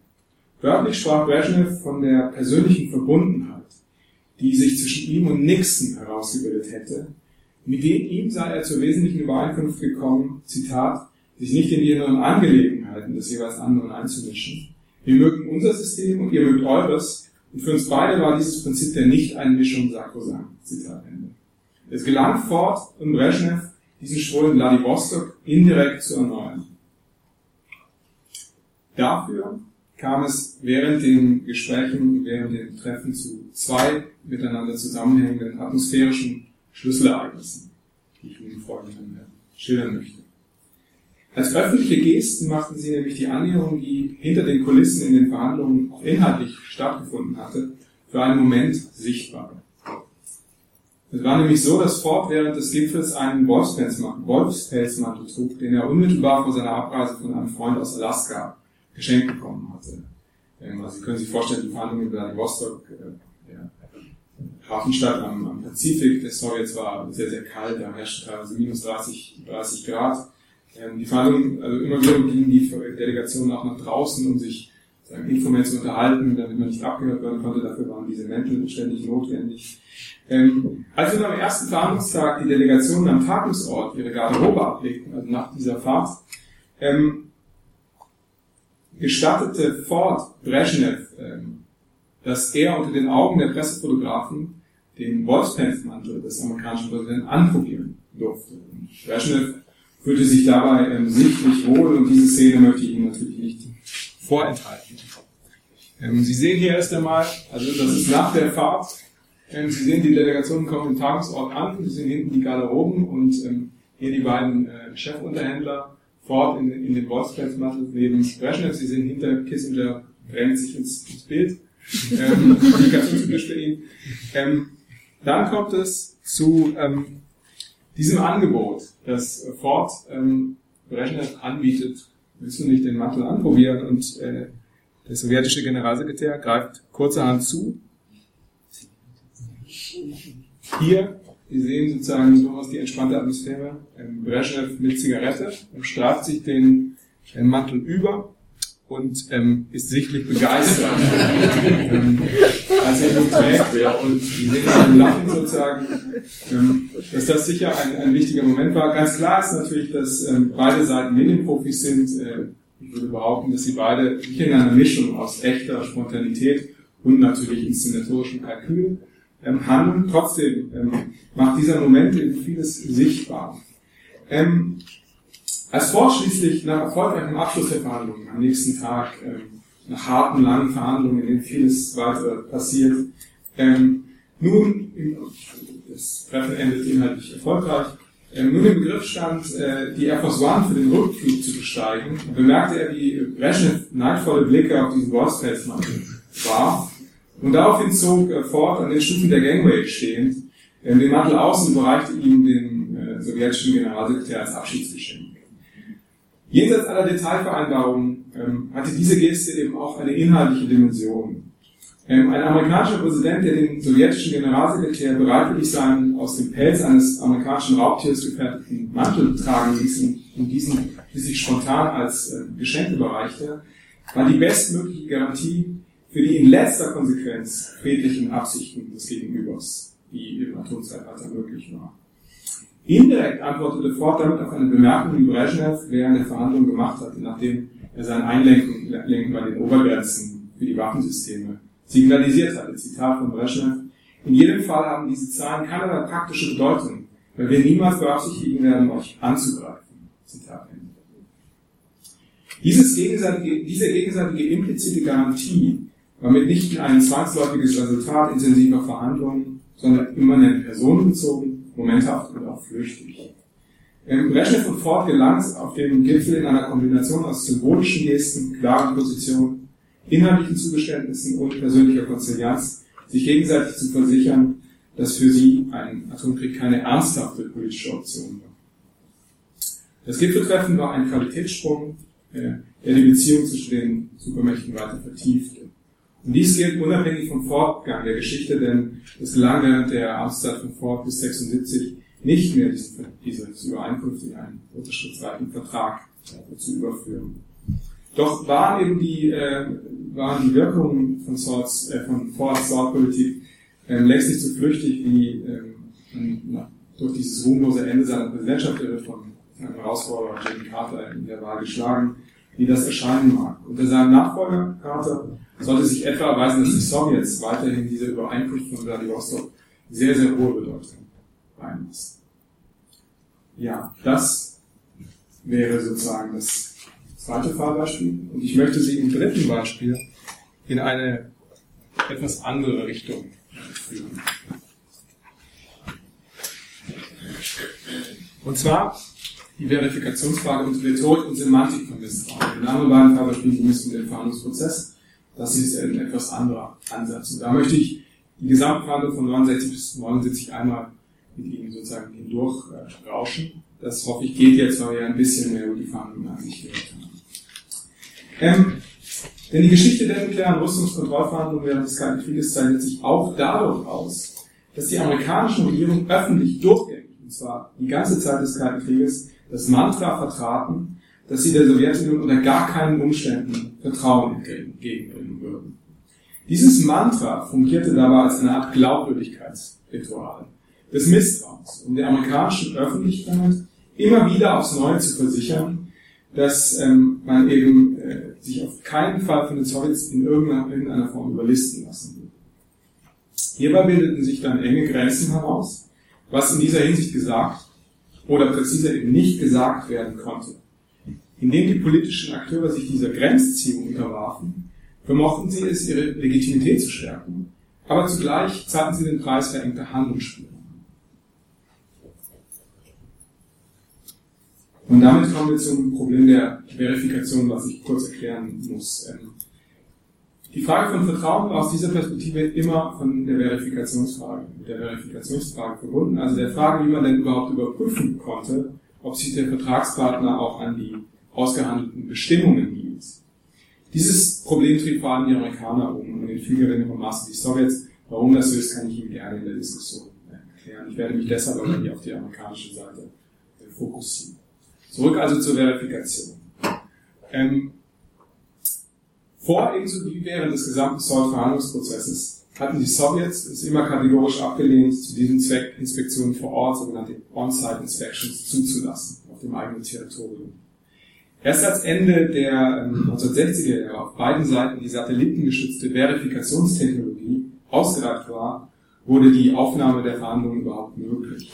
Wörtlich sprach Brezhnev von der persönlichen Verbundenheit, die sich zwischen ihm und Nixon herausgebildet hätte. Mit dem ihm sei er zur wesentlichen Übereinkunft gekommen, Zitat, sich nicht in die inneren Angelegenheiten des jeweils anderen einzumischen, wir mögen unser System und ihr mögt eures. Und für uns beide war dieses Prinzip der Nicht-Einmischung sakrosankt. Zitat Ende. Es gelang Ford und Brezhnev, diesen Schwur in Vladivostok indirekt zu erneuern. Dafür kam es während den Gesprächen, während den Treffen zu zwei miteinander zusammenhängenden atmosphärischen Schlüsselereignissen, die ich Ihnen folgenden schildern möchte. Als öffentliche Gesten machten sie nämlich die Annäherung, die hinter den Kulissen in den Verhandlungen auch inhaltlich stattgefunden hatte, für einen Moment sichtbar. Es war nämlich so, dass Ford während des Gipfels einen Wolfspelzmantel trug, den er unmittelbar vor seiner Abreise von einem Freund aus Alaska geschenkt bekommen hatte. Ähm, also Sie können sich vorstellen, die Verhandlungen in Vladivostok, äh, der Hafenstadt am, am Pazifik des Sowjets war sehr, sehr kalt, da herrschte teilweise minus 30, 30 Grad. Ähm, die Verhandlungen, also immer wieder gingen die Delegationen auch nach draußen, um sich sagen, informell zu unterhalten, damit man nicht abgehört werden konnte. Dafür waren diese Mäntel ständig notwendig. Ähm, als wir am ersten Verhandlungstag die Delegationen am Tagungsort ihre Garderobe ablegten, also nach dieser Fahrt, ähm, gestattete Ford Brezhnev, ähm, dass er unter den Augen der Pressefotografen den Wolfspelzmantel des amerikanischen Präsidenten anprobieren durfte. Brezhnev fühlte sich dabei ähm, sichtlich wohl und diese Szene möchte ich Ihnen natürlich nicht vorenthalten. Ähm, Sie sehen hier erst einmal, also das ist nach der Fahrt, Ähm, Sie sehen, die Delegationen kommen im Tagungsort an, Sie sehen hinten die Garderoben und ähm, hier die beiden äh, Chefunterhändler fort in, in den Wolfsplatzmantel neben Brezhnev. Sie sehen hinter Kissinger drängt sich ins, ins Bild. Ähm, ganz untypisch für ihn. Ähm, dann kommt es zu ähm, diesem Angebot, das Ford ähm, Brezhnev anbietet. Willst du nicht den Mantel anprobieren? Und äh, der sowjetische Generalsekretär greift kurzerhand zu. Hier, Sie sehen sozusagen durchaus die entspannte Atmosphäre. Ähm, Brezhnev mit Zigarette und straft sich den äh, Mantel über und ähm, ist sichtlich begeistert, ähm, als er ihn trägt. Und Sie sehen Lachen sozusagen, ähm, dass das sicher ein, ein wichtiger Moment war. Ganz klar ist natürlich, dass ähm, beide Seiten Medienprofis sind. Äh, ich würde behaupten, dass sie beide nicht in einer Mischung aus echter Spontanität und natürlich inszenatorischem Kalkül ähm, handeln. Trotzdem ähm, macht dieser Moment vieles sichtbar. Ähm, als Ford schließlich nach erfolgreichem Abschluss der Verhandlungen am nächsten Tag, ähm, nach harten, langen Verhandlungen, in denen vieles weiter passiert, ähm, nun, das Treffen endet inhaltlich erfolgreich, ähm, nun im Begriff stand, äh, die Air Force One für den Rückflug zu besteigen, bemerkte er, wie Brezhnev neidvolle Blicke auf diesen Wolfsfelsmann warf. Und daraufhin zog Ford an den Stufen der Gangway stehend äh, den Mantel aus und überreichte ihm den äh, sowjetischen Generalsekretär als Abschiedsgeschenk. Jenseits aller Detailvereinbarungen ähm, hatte diese Geste eben auch eine inhaltliche Dimension. Ähm, ein amerikanischer Präsident, der den sowjetischen Generalsekretär bereitwillig seinen aus dem Pelz eines amerikanischen Raubtiers gefertigten Mantel tragen ließ und diesen sich spontan als äh, Geschenk überreichte, war die bestmögliche Garantie für die in letzter Konsequenz friedlichen Absichten des Gegenübers, die im Atomzeitalter möglich war. Indirekt antwortete Ford damit auf eine Bemerkung, die Brezhnev während der Verhandlungen gemacht hatte, nachdem er sein Einlenken bei den Obergrenzen für die Waffensysteme signalisiert hatte. Zitat von Brezhnev. In jedem Fall haben diese Zahlen keinerlei praktische Bedeutung, weil wir niemals beabsichtigen werden, euch anzugreifen. Zitat Ende. Dieses gegenseitige, diese gegenseitige implizite Garantie war mitnichten ein zwangsläufiges Resultat intensiver Verhandlungen, sondern immanent personenbezogen momenthaft und auch flüchtig. Ähm, Brezhnev und Ford gelang es auf dem Gipfel in einer Kombination aus symbolischen Gesten, klaren Positionen, inhaltlichen Zugeständnissen und persönlicher Konzilianz, sich gegenseitig zu versichern, dass für sie ein Atomkrieg keine ernsthafte politische Option war. Das Gipfeltreffen war ein Qualitätssprung, äh, der die Beziehung zwischen den Supermächten weiter vertiefte. Und dies gilt unabhängig vom Fortgang der Geschichte, denn es gelang während der Amtszeit von Ford bis 76 nicht mehr diese, diese Übereinkunft in einen unterschriftsreichen Vertrag zu überführen. Doch waren eben die, äh, waren die Wirkungen von, Swords, äh, von Fords Sword-Politik äh, längst nicht so flüchtig wie na, durch dieses ruhmlose Ende seiner Präsidentschaft, er wird von einem Herausforderer Jimmy Carter in der Wahl geschlagen, wie das erscheinen mag. Unter seinem Nachfolger Carter sollte sich etwa erweisen, dass die Sowjets weiterhin diese Übereinkunft von Vladivostok sehr, sehr hohe Bedeutung beimessen. Ja, das wäre sozusagen das zweite Fallbeispiel. Und ich möchte Sie im dritten Beispiel in eine etwas andere Richtung führen. Und zwar die Verifikationsfrage und Rhetorik und Semantik von Misstrauen. Die anderen beiden Fallbeispiele gemessen den Verhandlungsprozess das ist ein etwas anderer Ansatz. Und da möchte ich die Gesamtverhandlung von 69 bis 79 einmal mit Ihnen sozusagen hindurch rauschen. Das hoffe ich geht jetzt, weil wir ein bisschen mehr über die Verhandlungen an sich gehört haben. Ähm, denn die Geschichte der nuklearen Rüstungskontrollverhandlungen während des Kalten Krieges zeichnet sich auch dadurch aus, dass die amerikanischen Regierungen öffentlich durchgängig, und zwar die ganze Zeit des Kalten Krieges, das Mantra vertraten, dass sie der Sowjetunion unter gar keinen Umständen Vertrauen entgegenbringen würden. Dieses Mantra fungierte dabei als eine Art Glaubwürdigkeitsritual des Misstrauens, um der amerikanischen Öffentlichkeit immer wieder aufs Neue zu versichern, dass ähm, man eben äh, sich auf keinen Fall von den Sowjets in irgendeiner, Form überlisten lassen würde. Hierbei bildeten sich dann enge Grenzen heraus, was in dieser Hinsicht gesagt oder präziser eben nicht gesagt werden konnte. Indem die politischen Akteure sich dieser Grenzziehung unterwarfen, vermochten sie es, ihre Legitimität zu stärken, aber zugleich zahlten sie den Preis verengter Handlungsspielraum. Und damit kommen wir zum Problem der Verifikation, was ich kurz erklären muss. Ähm, die Frage von Vertrauen aus dieser Perspektive immer von der Verifikationsfrage, mit der Verifikationsfrage verbunden, also der Frage, wie man denn überhaupt überprüfen konnte, ob sich der Vertragspartner auch an die ausgehandelten Bestimmungen hielt. Dieses Problem trieb vor allem die Amerikaner um und in viel geringerem Maße die Sowjets. Warum das so ist, kann ich Ihnen gerne in der Diskussion erklären. Ich werde mich deshalb aber hier auf die amerikanische Seite fokussieren. Zurück also zur Verifikation. Ähm, vor ebenso wie während des gesamten Salt-Verhandlungsprozesses hatten die Sowjets es immer kategorisch abgelehnt, zu diesem Zweck Inspektionen vor Ort, sogenannte On-Site Inspections, zuzulassen auf dem eigenen Territorium. Erst als Ende der 1960er ähm, Jahre auf beiden Seiten die satellitengeschützte Verifikationstechnologie ausgereift war, wurde die Aufnahme der Verhandlungen überhaupt möglich.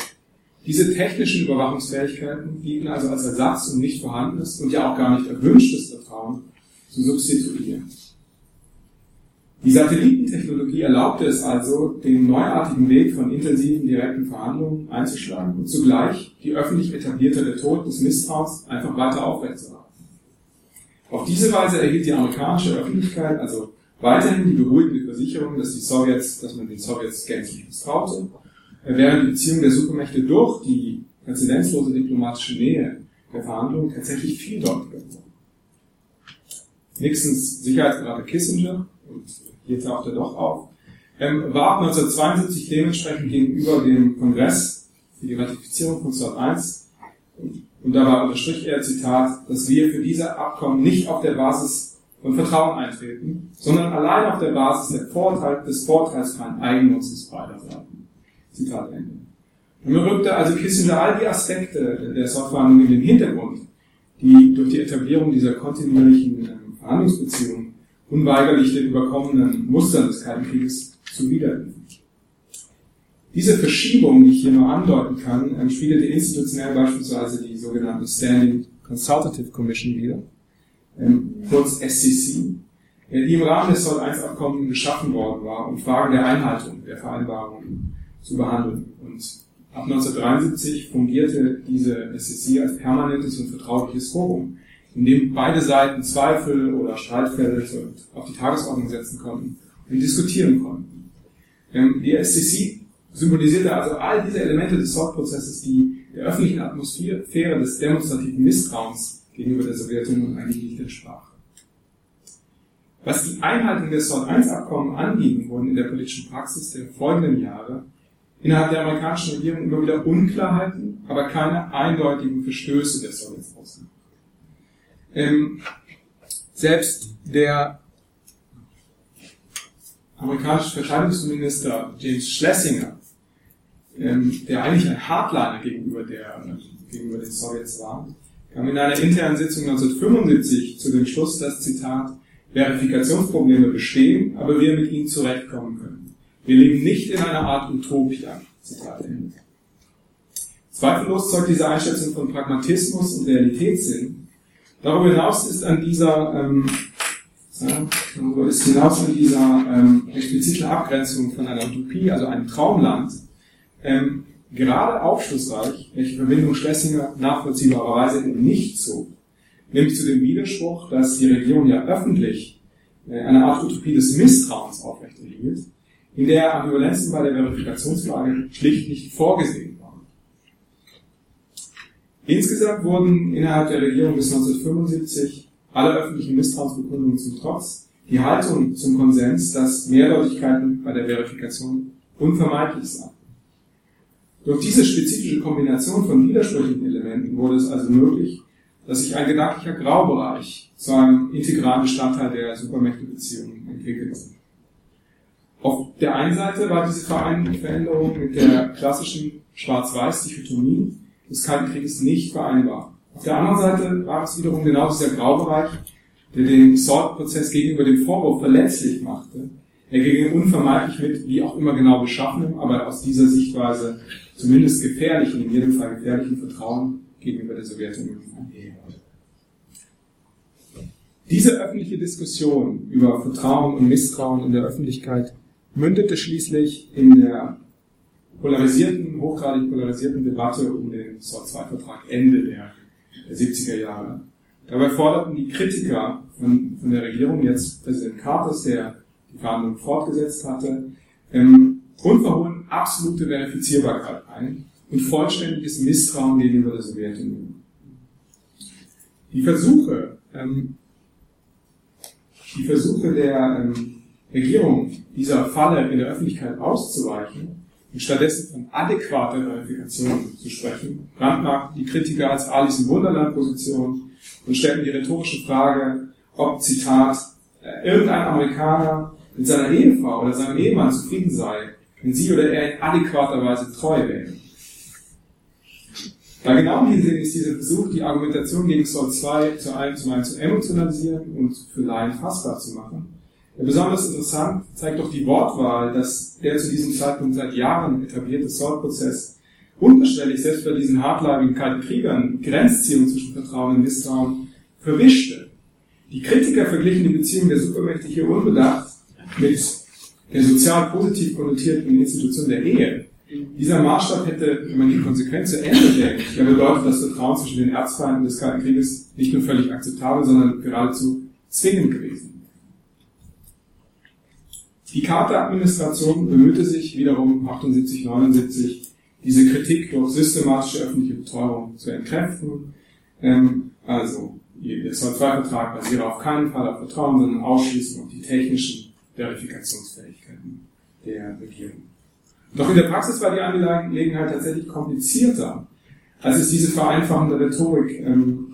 Diese technischen Überwachungsfähigkeiten dienten also als Ersatz, um nicht vorhandenes und ja auch gar nicht erwünschtes Vertrauen zu substituieren. Die Satellitentechnologie erlaubte es also, den neuartigen Weg von intensiven direkten Verhandlungen einzuschlagen und zugleich die öffentlich etablierte Rhetorik des Misstrauens einfach weiter aufrechtzuerhalten. Auf diese Weise erhielt die amerikanische Öffentlichkeit also weiterhin die beruhigende Versicherung, dass die Sowjets, dass man den Sowjets gänzlich misstraute während die Beziehung der Supermächte durch die präzedenzlose diplomatische Nähe der Verhandlungen tatsächlich vieldeutiger wurden. Nixons Sicherheitsberater Kissinger, und hier taucht er doch auf, ähm, war 1972 dementsprechend gegenüber dem Kongress für die Ratifizierung von SOT 1 und dabei unterstrich er, Zitat, dass wir für diese Abkommen nicht auf der Basis von Vertrauen eintreten, sondern allein auf der Basis der Vorteil, des vorteilsfreien Eigennutzens beider Seiten. Zitat Ende. Und man rückte also Kissinger all die Aspekte der Softwarehandlung in den Hintergrund, die durch die Etablierung dieser kontinuierlichen ähm, Verhandlungsbeziehungen unweigerlich den überkommenen Mustern des Kalten Krieges zuwiderliefen. Diese Verschiebung, die ich hier nur andeuten kann, ähm, spiegelte institutionell beispielsweise die sogenannte Standing Consultative Commission wider, ähm, kurz SCC, die im Rahmen des Sol 1 Abkommens geschaffen worden war, um Fragen der Einhaltung der Vereinbarungen zu behandeln. Und ab 1973 fungierte diese SEC als permanentes und vertrauliches Forum, in dem beide Seiten Zweifel oder Streitfälle auf die Tagesordnung setzen konnten und diskutieren konnten. Ähm, die SEC symbolisierte also all diese Elemente des Sortprozesses, die der öffentlichen Atmosphäre des demonstrativen Misstrauens gegenüber der Sowjetunion eigentlich nicht entsprach. Was die Einhaltung des SORT 1 Abkommen anging, wurden in der politischen Praxis der folgenden Jahre innerhalb der amerikanischen Regierung immer wieder Unklarheiten, aber keine eindeutigen Verstöße der Sowjets ausgemacht. Ähm, selbst der amerikanische Verteidigungsminister James Schlesinger, ähm, der eigentlich ein Hardliner gegenüber, der, gegenüber den Sowjets war, kam in einer internen Sitzung 1975 zu dem Schluss, dass Zitat Verifikationsprobleme bestehen, aber wir mit ihnen zurechtkommen können. Wir leben nicht in einer Art Utopia. Zitat Ende. Zweifellos zeugt diese Einschätzung von Pragmatismus und Realitätssinn. Darüber hinaus ist an dieser, ähm, darüber ist hinaus an dieser ähm, expliziten Abgrenzung von einer Utopie, also einem Traumland, ähm, gerade aufschlussreich, welche Verbindung Schlesinger nachvollziehbarerweise nicht zog, nämlich zu dem Widerspruch, dass die Regierung ja öffentlich äh, eine Art Utopie des Misstrauens aufrechterhielt, in der Ambivalenzen bei der Verifikationsfrage schlicht nicht vorgesehen. Insgesamt wurden innerhalb der Regierung bis 1975 alle öffentlichen Misstrauensbekundungen zum Trotz die Haltung zum Konsens, dass Mehrdeutigkeiten bei der Verifikation unvermeidlich seien. Durch diese spezifische Kombination von widersprüchlichen Elementen wurde es also möglich, dass sich ein gedanklicher Graubereich zu einem integralen Bestandteil der Supermächtebeziehungen entwickelte. Auf der einen Seite war diese Veränderung mit der klassischen Schwarz-Weiß-Dichotomie des Kalten Krieges nicht vereinbar. Auf der anderen Seite war es wiederum genau dieser Graubereich, der den Sort-Prozess gegenüber dem Vorwurf verletzlich machte. Er ging unvermeidlich mit, wie auch immer genau beschaffenem, aber aus dieser Sichtweise zumindest gefährlichen, in jedem Fall gefährlichen Vertrauen gegenüber der Sowjetunion Diese öffentliche Diskussion über Vertrauen und Misstrauen in der Öffentlichkeit mündete schließlich in der polarisierten, hochgradig polarisierten Debatte den SOR-2-Vertrag Ende der, der 70er Jahre. Dabei forderten die Kritiker von, von der Regierung, jetzt Präsident Carter, der die Verhandlungen fortgesetzt hatte, ähm, unverhohlen absolute Verifizierbarkeit ein und vollständiges Misstrauen gegenüber der Sowjetunion. Die Versuche, ähm, die Versuche der ähm, Regierung, dieser Falle in der Öffentlichkeit auszuweichen und stattdessen von adäquater Verifikation zu sprechen, brandmarkten die Kritiker als Alice im Wunderland-Position und stellten die rhetorische Frage, ob, Zitat, äh, irgendein Amerikaner mit seiner Ehefrau oder seinem Ehemann zufrieden sei, wenn sie oder er in adäquater Weise treu wäre. Bei genauem Hinsehen ist dieser Versuch, die Argumentation gegen Sol 2 zu einem zu einem zu emotionalisieren und für Laien fassbar zu machen. Besonders interessant zeigt doch die Wortwahl, dass der zu diesem Zeitpunkt seit Jahren etablierte Sol-Prozess unterschwellig selbst bei diesen hartleibigen kalten Kriegern Grenzziehung zwischen Vertrauen und Misstrauen verwischte. Die Kritiker verglichen die Beziehung der Supermächte hier unbedacht mit der sozial positiv konnotierten Institution der Ehe. Dieser Maßstab hätte, wenn man die Konsequenz zu Ende denkt, ja bedeutet, dass Vertrauen zwischen den Erzfeinden des Kalten Krieges nicht nur völlig akzeptabel, sondern geradezu zwingend gewesen. Die Carter-Administration bemühte sich wiederum 78, 79 diese Kritik durch systematische öffentliche Betreuung zu entkräften. Ähm, also, der Zoll-2-Vertrag basiere auf keinen Fall auf Vertrauen, sondern ausschließlich auf die technischen Verifikationsfähigkeiten der Regierung. Doch in der Praxis war die Angelegenheit tatsächlich komplizierter, als es diese vereinfachende Rhetorik ähm,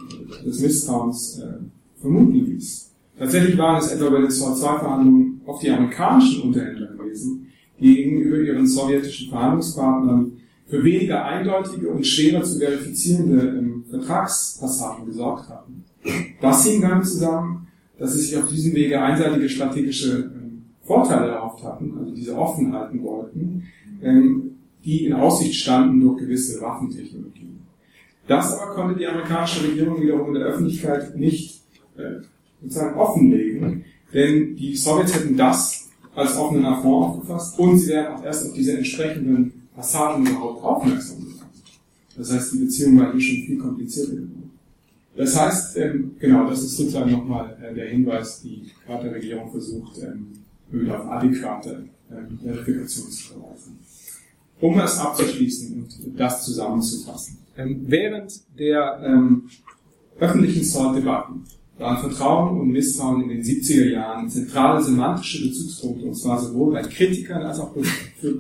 des Misstrauens äh, vermuten ließ. Tatsächlich waren es etwa bei den SOR-2-Verhandlungen oft die amerikanischen Unterhändler gewesen, die gegenüber ihren sowjetischen Verhandlungspartnern für weniger eindeutige und schwerer zu verifizierende ähm, Vertragspassagen gesorgt hatten. Das hing damit zusammen, dass sie sich auf diesem Wege einseitige strategische ähm, Vorteile erhofft hatten, also diese offen halten wollten, ähm, die in Aussicht standen durch gewisse Waffentechnologien. Das aber konnte die amerikanische Regierung wiederum in der Öffentlichkeit nicht äh, sozusagen offenlegen, denn die Sowjets hätten das als offenen Affront aufgefasst und sie wären auch erst auf diese entsprechenden Passagen überhaupt aufmerksam gemacht. Das heißt, die Beziehung war hier schon viel komplizierter geworden. Das heißt, ähm, genau, das ist sozusagen nochmal äh, der Hinweis, die Carter-Regierung versucht, ähm, auf adäquate ähm, zu verweisen. Um das abzuschließen und das zusammenzufassen. Ähm, während der ähm, öffentlichen Salt-Debatten waren Vertrauen und Misstrauen in den 70er Jahren zentrale semantische Bezugspunkte, und zwar sowohl bei Kritikern als auch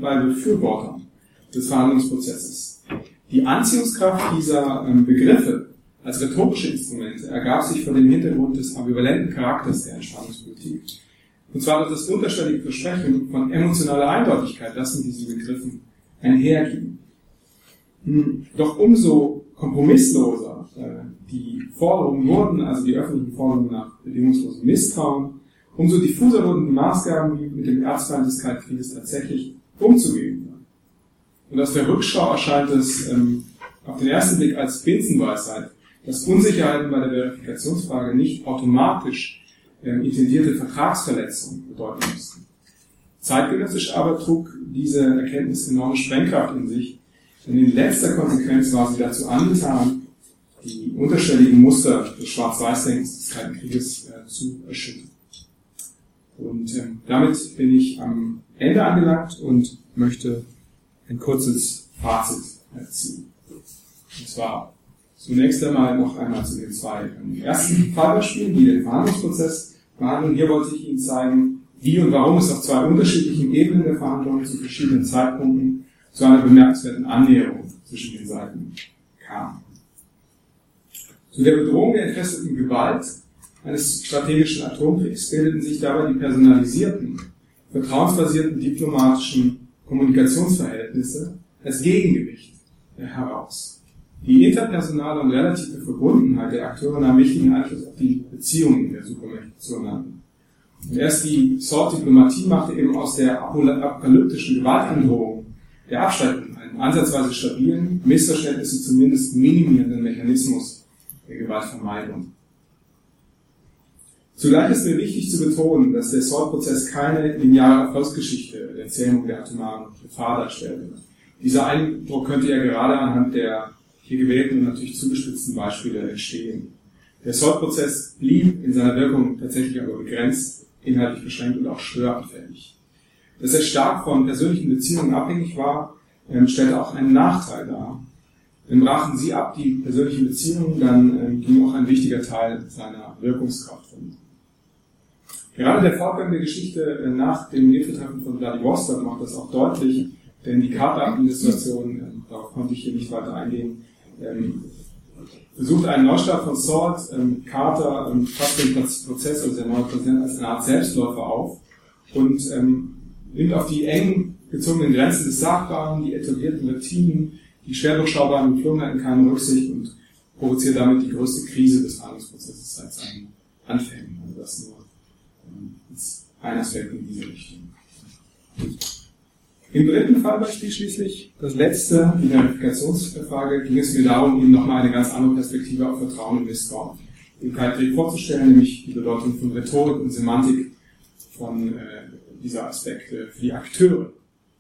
bei Befürwortern des Verhandlungsprozesses. Die Anziehungskraft dieser ähm, Begriffe als rhetorische Instrumente ergab sich vor dem Hintergrund des ambivalenten Charakters der Entspannungspolitik. Und zwar durch das unterschwellige Versprechen von emotionaler Eindeutigkeit, das mit diesen Begriffen einherging. Hm, doch umso kompromissloser Forderungen wurden, also die öffentlichen Forderungen nach bedingungslosem Misstrauen, umso diffuser wurden die Maßgaben, mit dem Erzfeind des Kalten Krieges tatsächlich umzugehen. Und aus der Rückschau erscheint es ähm, auf den ersten Blick als Binsenweisheit, dass Unsicherheiten bei der Verifikationsfrage nicht automatisch ähm, intendierte Vertragsverletzungen bedeuten müssten. Zeitgenössisch aber trug diese Erkenntnis enorme Sprengkraft in sich, denn in letzter Konsequenz war sie dazu angetan, die unterschwelligen Muster des Schwarz-Weiß-Denkens des Kalten Krieges äh, zu erschüttern. Und ähm, damit bin ich am Ende angelangt und möchte ein kurzes Fazit ziehen. Und zwar zunächst einmal noch einmal zu den zwei ersten Fallbeispielen, die den Verhandlungsprozess behandeln. Hier wollte ich Ihnen zeigen, wie und warum es auf zwei unterschiedlichen Ebenen der Verhandlungen zu verschiedenen Zeitpunkten zu einer bemerkenswerten Annäherung zwischen den Seiten kam. Zu der Bedrohung der entfesselten Gewalt eines strategischen Atomkriegs bildeten sich dabei die personalisierten, vertrauensbasierten diplomatischen Kommunikationsverhältnisse als Gegengewicht heraus. Die interpersonale und relative Verbundenheit der Akteure nahm wichtigen Einfluss auf die Beziehungen der Supermächte zueinander. Und erst die Sort-Diplomatie machte eben aus der apokalyptischen Gewaltandrohung der Abschreckung einen ansatzweise stabilen, Missverständnisse zumindest minimierenden Mechanismus der Gewaltvermeidung. Zugleich ist mir wichtig zu betonen, dass der SALT-Prozess keine lineare Erfolgsgeschichte der Zählung der atomaren Gefahr darstellt. Dieser Eindruck könnte ja gerade anhand der hier gewählten und natürlich zugespitzten Beispiele entstehen. Der SALT-Prozess blieb in seiner Wirkung tatsächlich aber begrenzt, inhaltlich beschränkt und auch störanfällig. Dass er stark von persönlichen Beziehungen abhängig war, ähm, stellte auch einen Nachteil dar. Denn brachen sie ab, die persönlichen Beziehungen, dann ähm, ging auch ein wichtiger Teil seiner Wirkungskraft verloren. Gerade der Fortgang der Geschichte äh, nach dem Gipfeltreffen von Vladivostok macht das auch deutlich, denn die Carter-Administration, äh, darauf konnte ich hier nicht weiter eingehen, ähm, versucht einen Neustart von Salt, ähm, Carter ähm, fasst den Prozess, also der neue Präsident, als eine Art Selbstläufer auf und ähm, nimmt auf die eng gezogenen Grenzen des Sagbaren, die etablierten Routinen, die schwer durchschaubaren Geflogenheiten keine Rücksicht und provoziert damit die größte Krise des Verhandlungsprozesses seit seinen Anfängen. Also das nur ähm, ein Aspekt in diese Richtung. Im dritten Fallbeispiel schließlich, das letzte, die Verifikationsfrage, ging es mir darum, Ihnen nochmal eine ganz andere Perspektive auf Vertrauen und Misstrauen im Kaltkrieg vorzustellen, nämlich die Bedeutung von Rhetorik und Semantik von äh, dieser Aspekte für die Akteure,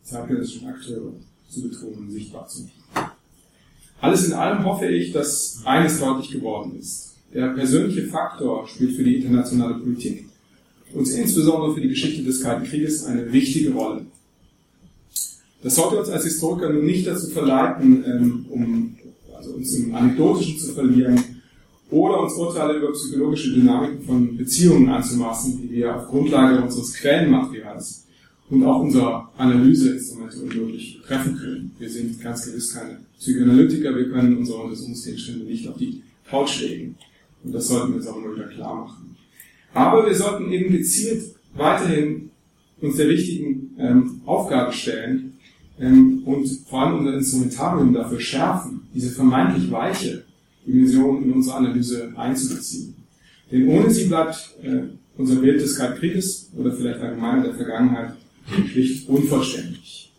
zeitgenössischen Akteure zu betonen und sichtbar zu machen. Alles in allem hoffe ich, dass eines deutlich geworden ist. Der persönliche Faktor spielt für die internationale Politik und insbesondere für die Geschichte des Kalten Krieges eine wichtige Rolle. Das sollte uns als Historiker nun nicht dazu verleiten, ähm, um also uns im Anekdotischen zu verlieren oder uns Urteile über psychologische Dynamiken von Beziehungen anzumaßen, die wir auf Grundlage unseres Quellenmaterials und auch unserer Analyseinstrumente unmöglich treffen können. Wir sind ganz gewiss keine Psychoanalytiker, wir können unsere Untersuchungsgegenstände nicht auf die Haut schlägen. Und das sollten wir uns auch immer wieder klar machen. Aber wir sollten eben gezielt weiterhin uns der wichtigen ähm, Aufgabe stellen, ähm, und vor allem unser Instrumentarium dafür schärfen, diese vermeintlich weiche Dimension in unsere Analyse einzubeziehen. Denn ohne sie bleibt äh, unser Bild des Kalten Krieges oder vielleicht allgemein der Vergangenheit schlicht unvollständig.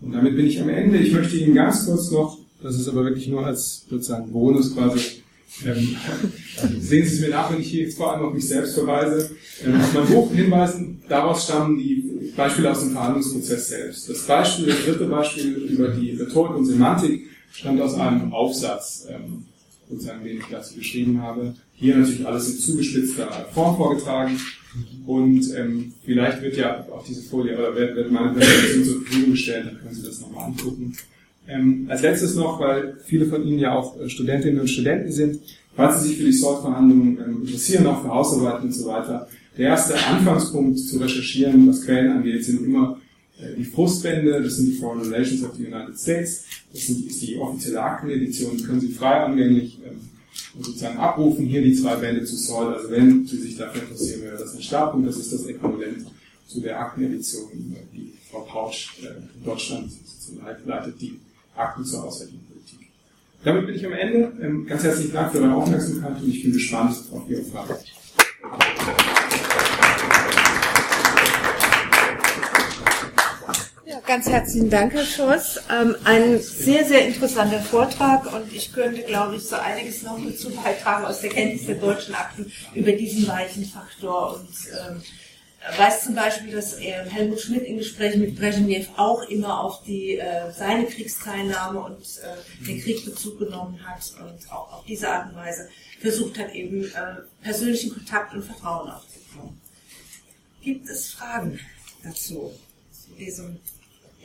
Und damit bin ich am Ende. Ich möchte Ihnen ganz kurz noch, das ist aber wirklich nur als sozusagen Bonus quasi, ähm, sehen Sie es mir nach, wenn ich hier jetzt vor allem auf mich selbst verweise, ähm, auf mein Buch hinweisen. Daraus stammen die Beispiele aus dem Verhandlungsprozess selbst. Das Beispiel, das dritte Beispiel über die Rhetorik und Semantik stammt aus einem Aufsatz, ähm, sozusagen, den ich dazu geschrieben habe. Hier natürlich alles in zugespitzter Form vorgetragen. Und ähm, vielleicht wird ja auch diese Folie oder wird, wird meine Präsentation zur Verfügung gestellt, dann können Sie das nochmal angucken. Ähm, als letztes noch, weil viele von Ihnen ja auch äh, Studentinnen und Studenten sind, falls Sie sich für die SORT-Verhandlungen ähm, interessieren, auch für Hausarbeiten und so weiter, der erste Anfangspunkt zu recherchieren, was Quellen angeht, sind immer die Frustbände, das sind die Foreign Relations of the United States, das sind, ist die offizielle Aktenedition, die können Sie frei angänglich ähm, sozusagen abrufen. Hier die zwei Bände zu Sol, also wenn Sie sich dafür interessieren, wäre das ein Startpunkt, das ist das Äquivalent zu der Aktenedition, die Frau Pausch äh, in Deutschland leitet, die Akten zur Auswärtigen Politik. Damit bin ich am Ende. Ähm, ganz herzlichen Dank für Ihre Aufmerksamkeit und ich bin gespannt auf Ihre Fragen. Ganz herzlichen Dank, Herr Scholz. Ähm, ein sehr, sehr interessanter Vortrag und ich könnte, glaube ich, so einiges noch dazu beitragen aus der Kenntnis der deutschen Akten über diesen weichen Faktor und ähm, weiß zum Beispiel, dass Helmut Schmidt in Gesprächen mit Brezhnev auch immer auf die äh, seine Kriegsteilnahme und äh, den Krieg Bezug genommen hat und auch auf diese Art und Weise versucht hat, eben äh, persönlichen Kontakt und Vertrauen aufzubauen. Gibt es Fragen dazu, zu diesem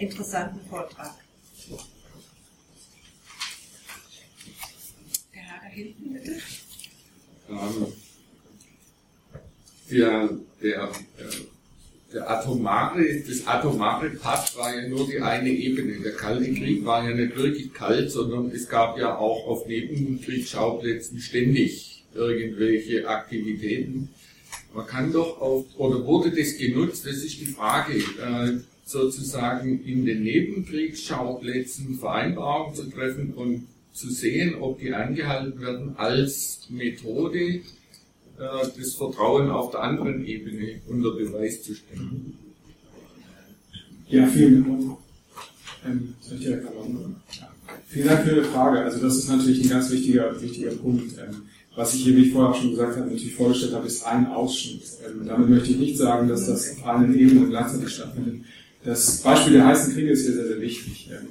interessanten Vortrag. Der Herr da hinten, bitte. Ähm, der, der, der atomare, das atomare Pass war ja nur die eine Ebene. Der Kalte Krieg war ja nicht wirklich kalt, sondern es gab ja auch auf Nebenkriegsschauplätzen ständig irgendwelche Aktivitäten. Man kann doch auf, oder wurde das genutzt? Das ist die Frage. Sozusagen in den Nebenkriegsschauplätzen Vereinbarungen zu treffen und zu sehen, ob die eingehalten werden als Methode, äh, das Vertrauen auf der anderen Ebene unter Beweis zu stellen. Ja, vielen Dank. Ähm. Vielen Dank für Ihre Frage. Also das ist natürlich ein ganz wichtiger, wichtiger Punkt. Ähm, Was ich hier, wie ich vorher schon gesagt habe, natürlich vorgestellt habe, ist ein Ausschnitt. Ähm, damit möchte ich nicht sagen, dass das auf allen Ebenen gleichzeitig stattfindet. Das Beispiel der heißen Kriege ist hier sehr, sehr wichtig. Ähm,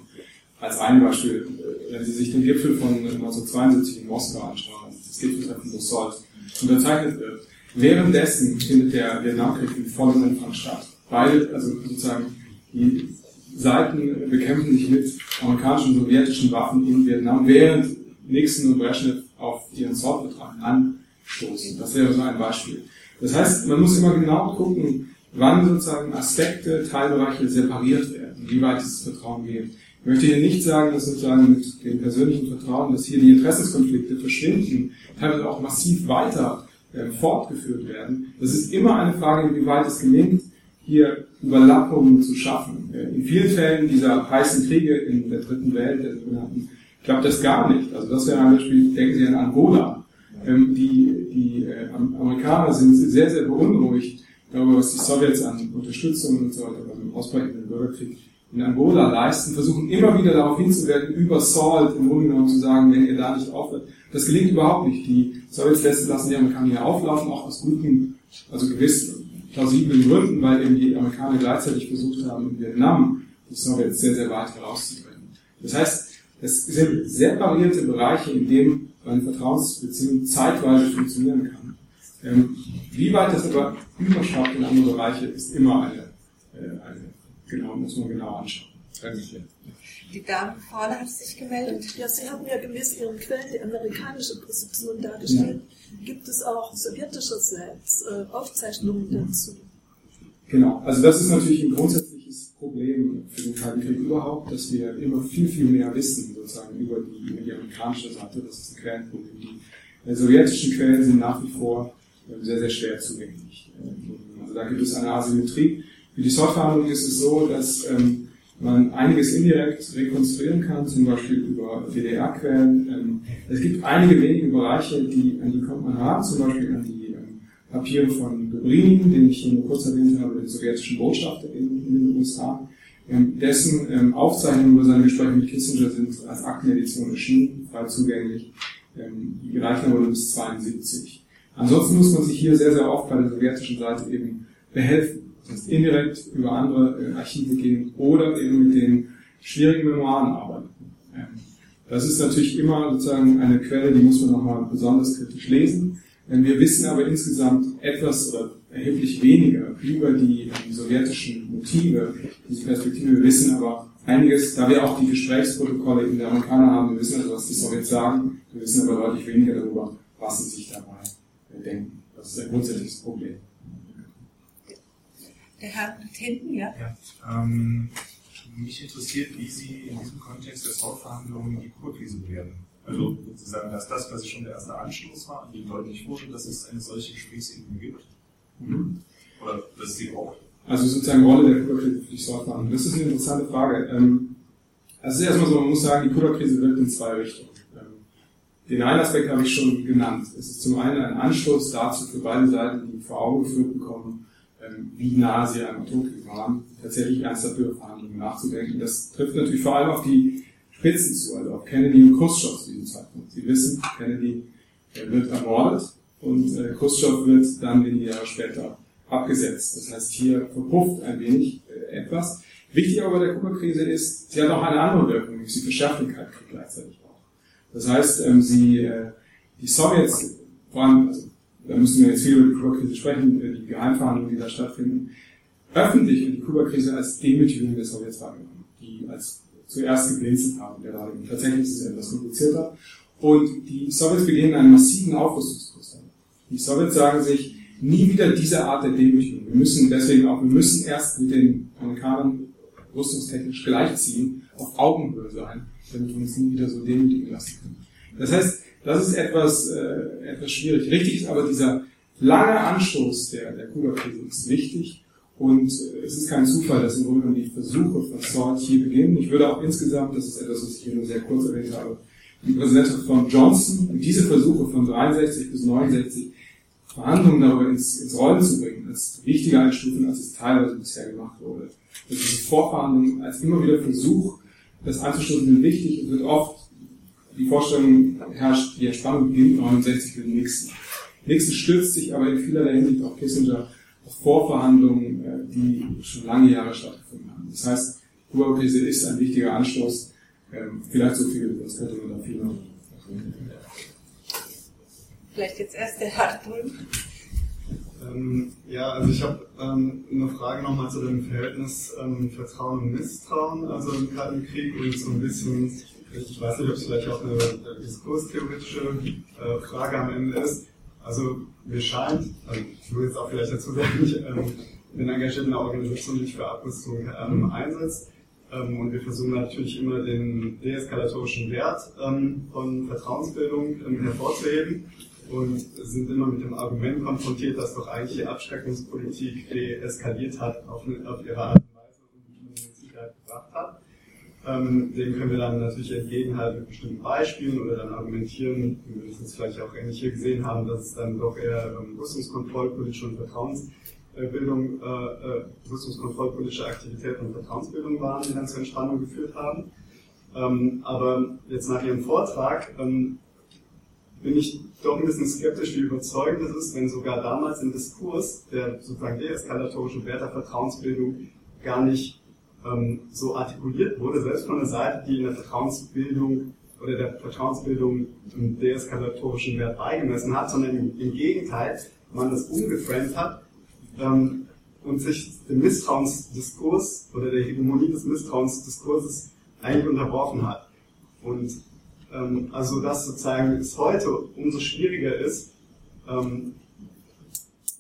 als ein Beispiel, äh, wenn Sie sich den Gipfel von 1972 in Moskau anschauen, das Gipfeltreffen, Salt unterzeichnet wird, währenddessen findet der Vietnamkrieg in vollem Umfang statt. Beide, also sozusagen, die Seiten bekämpfen sich mit amerikanischen und sowjetischen Waffen in Vietnam, während Nixon und Brezhnev auf ihren Salt-Vertrag anstoßen. Das wäre so ein Beispiel. Das heißt, man muss immer genau gucken, wann sozusagen Aspekte, Teilbereiche separiert werden, wie weit dieses Vertrauen geht. Ich möchte hier nicht sagen, dass sozusagen mit dem persönlichen Vertrauen, dass hier die Interessenskonflikte verschwinden, teilweise auch massiv weiter äh, fortgeführt werden. Das ist immer eine Frage, wie weit es gelingt, hier Überlappungen zu schaffen. Äh, in vielen Fällen dieser heißen Kriege in der dritten Welt, der sogenannten, klappt das gar nicht. Also das wäre ein Beispiel, denken Sie an Angola. Ähm, die die äh, Amerikaner sind sehr, sehr beunruhigt darüber, was die Sowjets an Unterstützung und so weiter beim ausbrechenden Bürgerkrieg in Angola leisten, versuchen immer wieder darauf hinzuwirken, über Salt im Grunde genommen zu sagen, wenn ihr da nicht aufhört. Das gelingt überhaupt nicht. Die Sowjets lassen die Amerikaner auflaufen, auch aus guten, also gewiss plausiblen Gründen, weil eben die Amerikaner gleichzeitig versucht haben, in Vietnam die Sowjets sehr, sehr weit herauszubringen. Das heißt, es sind separierte Bereiche, in denen eine Vertrauensbeziehung zeitweise funktionieren kann. Ähm, wie weit das aber überschwappt in andere Bereiche, ist immer eine, äh, eine genau, muss man genau anschauen. Dankeschön. Die Dame vorne hat sich gemeldet. Ja, Sie haben ja gemäß Ihren Quellen die amerikanische Position dargestellt. Ja. Gibt es auch sowjetischerseits äh, Aufzeichnungen dazu? Genau, also das ist natürlich ein grundsätzliches Problem für den Kalten Krieg überhaupt, dass wir immer viel, viel mehr wissen, sozusagen über die, über die amerikanische Seite. Das ist ein Quellenproblem. Die äh, sowjetischen Quellen sind nach wie vor sehr, sehr schwer zugänglich. Also da gibt es eine Asymmetrie. Für die Softverhandlung ist es so, dass ähm, man einiges indirekt rekonstruieren kann, zum Beispiel über WDR-Quellen. Ähm, es gibt einige wenige Bereiche, die, an die kommt man heran, zum Beispiel an die ähm, Papiere von Dobrynin, den ich hier nur kurz erwähnt habe, den sowjetischen Botschafter in, in den USA. Ähm, dessen ähm, Aufzeichnungen über seine Gespräche mit Kissinger sind als Aktenedition erschienen, frei zugänglich. Ähm, die reichen aber bis 72. Ansonsten muss man sich hier sehr, sehr oft bei der sowjetischen Seite eben behelfen das heißt indirekt über andere äh, Archive gehen oder eben mit den schwierigen Memoiren arbeiten. Ähm, das ist natürlich immer sozusagen eine Quelle, die muss man nochmal besonders kritisch lesen. Wir wissen aber insgesamt etwas oder erheblich weniger über die, die sowjetischen Motive, diese Perspektive. Wir wissen aber einiges, da wir auch die Gesprächsprotokolle in der Amerikaner haben, wir wissen also, was die Sowjets sagen, wir wissen aber deutlich weniger darüber, was sie sich dabei denken. Das ist ein grundsätzliches Problem. Der Herr hinten, ja? ja ähm, mich interessiert, wie Sie in diesem Kontext der Hauptverhandlungen die Kurkrise bewerten. Also sozusagen, dass das, was schon der erste Anstoß war, an dem deutlich wurde, dass es eine solche Gesprächsebene gibt. Mhm. Oder dass sie braucht. Also sozusagen Rolle der Kurkrise für die Sortverhandlungen. Das ist eine interessante Frage. Ähm, also erstmal so, man muss sagen, die Kurkrise wirkt in zwei Richtungen. Den einen Aspekt habe ich schon genannt. Es ist zum einen ein Anstoß dazu für beide Seiten, die vor Augen geführt bekommen, ähm, wie nah sie am Atomkrieg waren, tatsächlich ernsthaft über Verhandlungen nachzudenken. Das trifft natürlich vor allem auf die Spitzen zu, also auf Kennedy und Khrushchev zu diesem Zeitpunkt. Sie wissen, Kennedy wird ermordet und äh, Khrushchev wird dann wenige Jahre später abgesetzt. Das heißt, hier verpufft ein wenig äh, etwas. Wichtig aber bei der Kuba-Krise ist, sie hat auch eine andere Wirkung, nämlich sie verschärft den Kaltkrieg gleichzeitig. Das heißt, ähm, sie, äh, die Sowjets, allem, also da müssen wir jetzt viel über die Kuba-Krise sprechen, die Geheimverhandlungen, die da stattfinden, öffentlich wird die Kuba-Krise als Demütigung der Sowjets wahrgenommen, die als zuerst geblinzelt haben. Gerade tatsächlich ist es etwas komplizierter. Und die Sowjets beginnen einen massiven Aufrüstungskurs. Die Sowjets sagen sich, nie wieder diese Art der Demütigung. Wir müssen deswegen auch, wir müssen erst mit den Amerikanern rüstungstechnisch gleichziehen, auf Augenhöhe sein, damit wir uns nie wieder so demütigen lassen können. Das heißt, das ist etwas, äh, etwas schwierig. Richtig ist aber dieser lange Anstoß der, der Kuba-Krise ist wichtig und äh, es ist kein Zufall, dass im Grunde die Versuche von Salt hier beginnen. Ich würde auch insgesamt, das ist etwas, was ich hier nur sehr kurz erwähnt habe, die Präsidentschaft von Johnson diese Versuche von 63 bis 69 Verhandlungen darüber ins, ins Rollen zu bringen, als wichtiger einstufen, als es teilweise bisher gemacht wurde. Also diese Vorverhandlungen als immer wieder Versuch, das einzustufen, sind wichtig und wird oft die Vorstellung herrscht, die Entspannung beginnt 69 mit Nixon. Nixon stützt sich aber in vielerlei Hinsicht auf Kissinger auf Vorverhandlungen, äh, die schon lange Jahre stattgefunden haben. Das heißt, Kuba-Krise ist ein wichtiger Anstoß, ähm, vielleicht so viel, das könnte man da viel noch. Vielleicht jetzt erst der Hartmut. Ähm, ja, also ich habe ähm, eine Frage nochmal zu dem Verhältnis ähm, Vertrauen und Misstrauen, also im Kalten Krieg und so ein bisschen, ich weiß nicht, ob es vielleicht auch eine diskurstheoretische äh, Frage am Ende ist. Also mir scheint, also ich will jetzt auch vielleicht dazu sagen, ich ähm, bin engagiert in einer Organisation, die sich für Abrüstung ähm, einsetzt. Ähm, und wir versuchen natürlich immer den deeskalatorischen Wert von Vertrauensbildung hervorzuheben und sind immer mit dem Argument konfrontiert, dass doch eigentlich die Abschreckungspolitik deeskaliert hat auf, auf ihre Art und Weise und die Sicherheit gebracht hat. Ähm, dem können wir dann natürlich entgegenhalten mit bestimmten Beispielen oder dann argumentieren, wie wir das vielleicht auch ähnlich hier gesehen haben, dass es dann doch eher ähm, Rüstungskontrollpolitische und Vertrauensbildung, äh, äh, Rüstungskontrollpolitische Aktivitäten und Vertrauensbildung waren, die dann zur Entspannung geführt haben. Ähm, aber jetzt nach Ihrem Vortrag ähm, bin ich doch ein bisschen skeptisch, wie überzeugend es ist, wenn sogar damals im Diskurs der sozusagen deeskalatorischen Wert der Vertrauensbildung gar nicht ähm, so artikuliert wurde, selbst von der Seite, die in der Vertrauensbildung oder der Vertrauensbildung einen deeskalatorischen Wert beigemessen hat, sondern im, Gegenteil, man das umgeframed hat ähm, und sich dem Misstrauensdiskurs oder der Hegemonie des Misstrauensdiskurses eigentlich unterworfen hat. Und ähm, also dass sozusagen es heute umso schwieriger ist, ähm,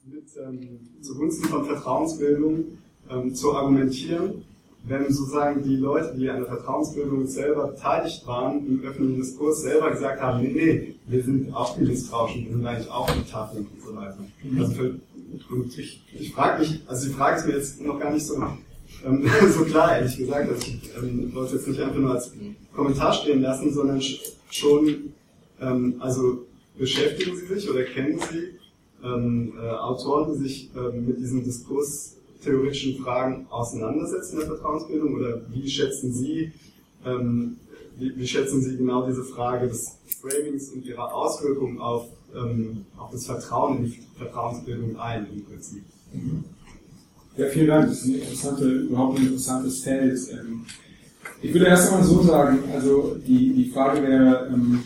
mit, ähm, zugunsten von Vertrauensbildung ähm, zu argumentieren, wenn sozusagen die Leute, die an der Vertrauensbildung selber beteiligt waren, im öffentlichen Diskurs selber gesagt haben, nee, nee, wir sind auch die Misstrauischen, wir sind eigentlich auch die Tafeln und so weiter. Also für, ich, ich frage mich, also die Frage ist mir jetzt noch gar nicht so, ähm, so klar, ehrlich gesagt, also ich ähm, wollte jetzt nicht einfach nur als Kommentar stehen lassen, sondern schon, ähm, also beschäftigen Sie sich oder kennen Sie ähm, äh, Autoren, die sich ähm, mit diesen diskurstheoretischen Fragen auseinandersetzen in der Vertrauensbildung oder wie schätzen Sie, ähm, wie, wie, schätzen Sie genau diese Frage des Framings und ihrer Auswirkungen auf, ähm, auf das Vertrauen in die Vertrauensbildung ein im Prinzip? Ja, vielen Dank. Das ist ein interessante, überhaupt ein interessantes Feld. Ähm, ich würde erst einmal so sagen, also die, die Frage wäre, ähm,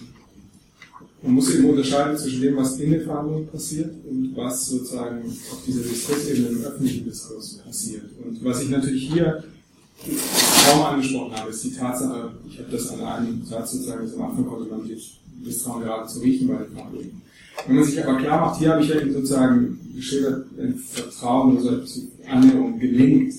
man muss eben unterscheiden zwischen dem, was in den Verhandlungen passiert und was sozusagen auf dieser Diskursebene im öffentlichen Diskurs passiert. Und was ich natürlich hier kaum angesprochen habe, ist die Tatsache, ich habe das an einem Satz sozusagen am Anfang konnte man sich Misstrauen gerade zu riechen bei den Verhandlungen. Wenn man sich aber klar macht, hier habe ich ja eben sozusagen geschildert, wenn Vertrauen oder so Annäherung gelingt,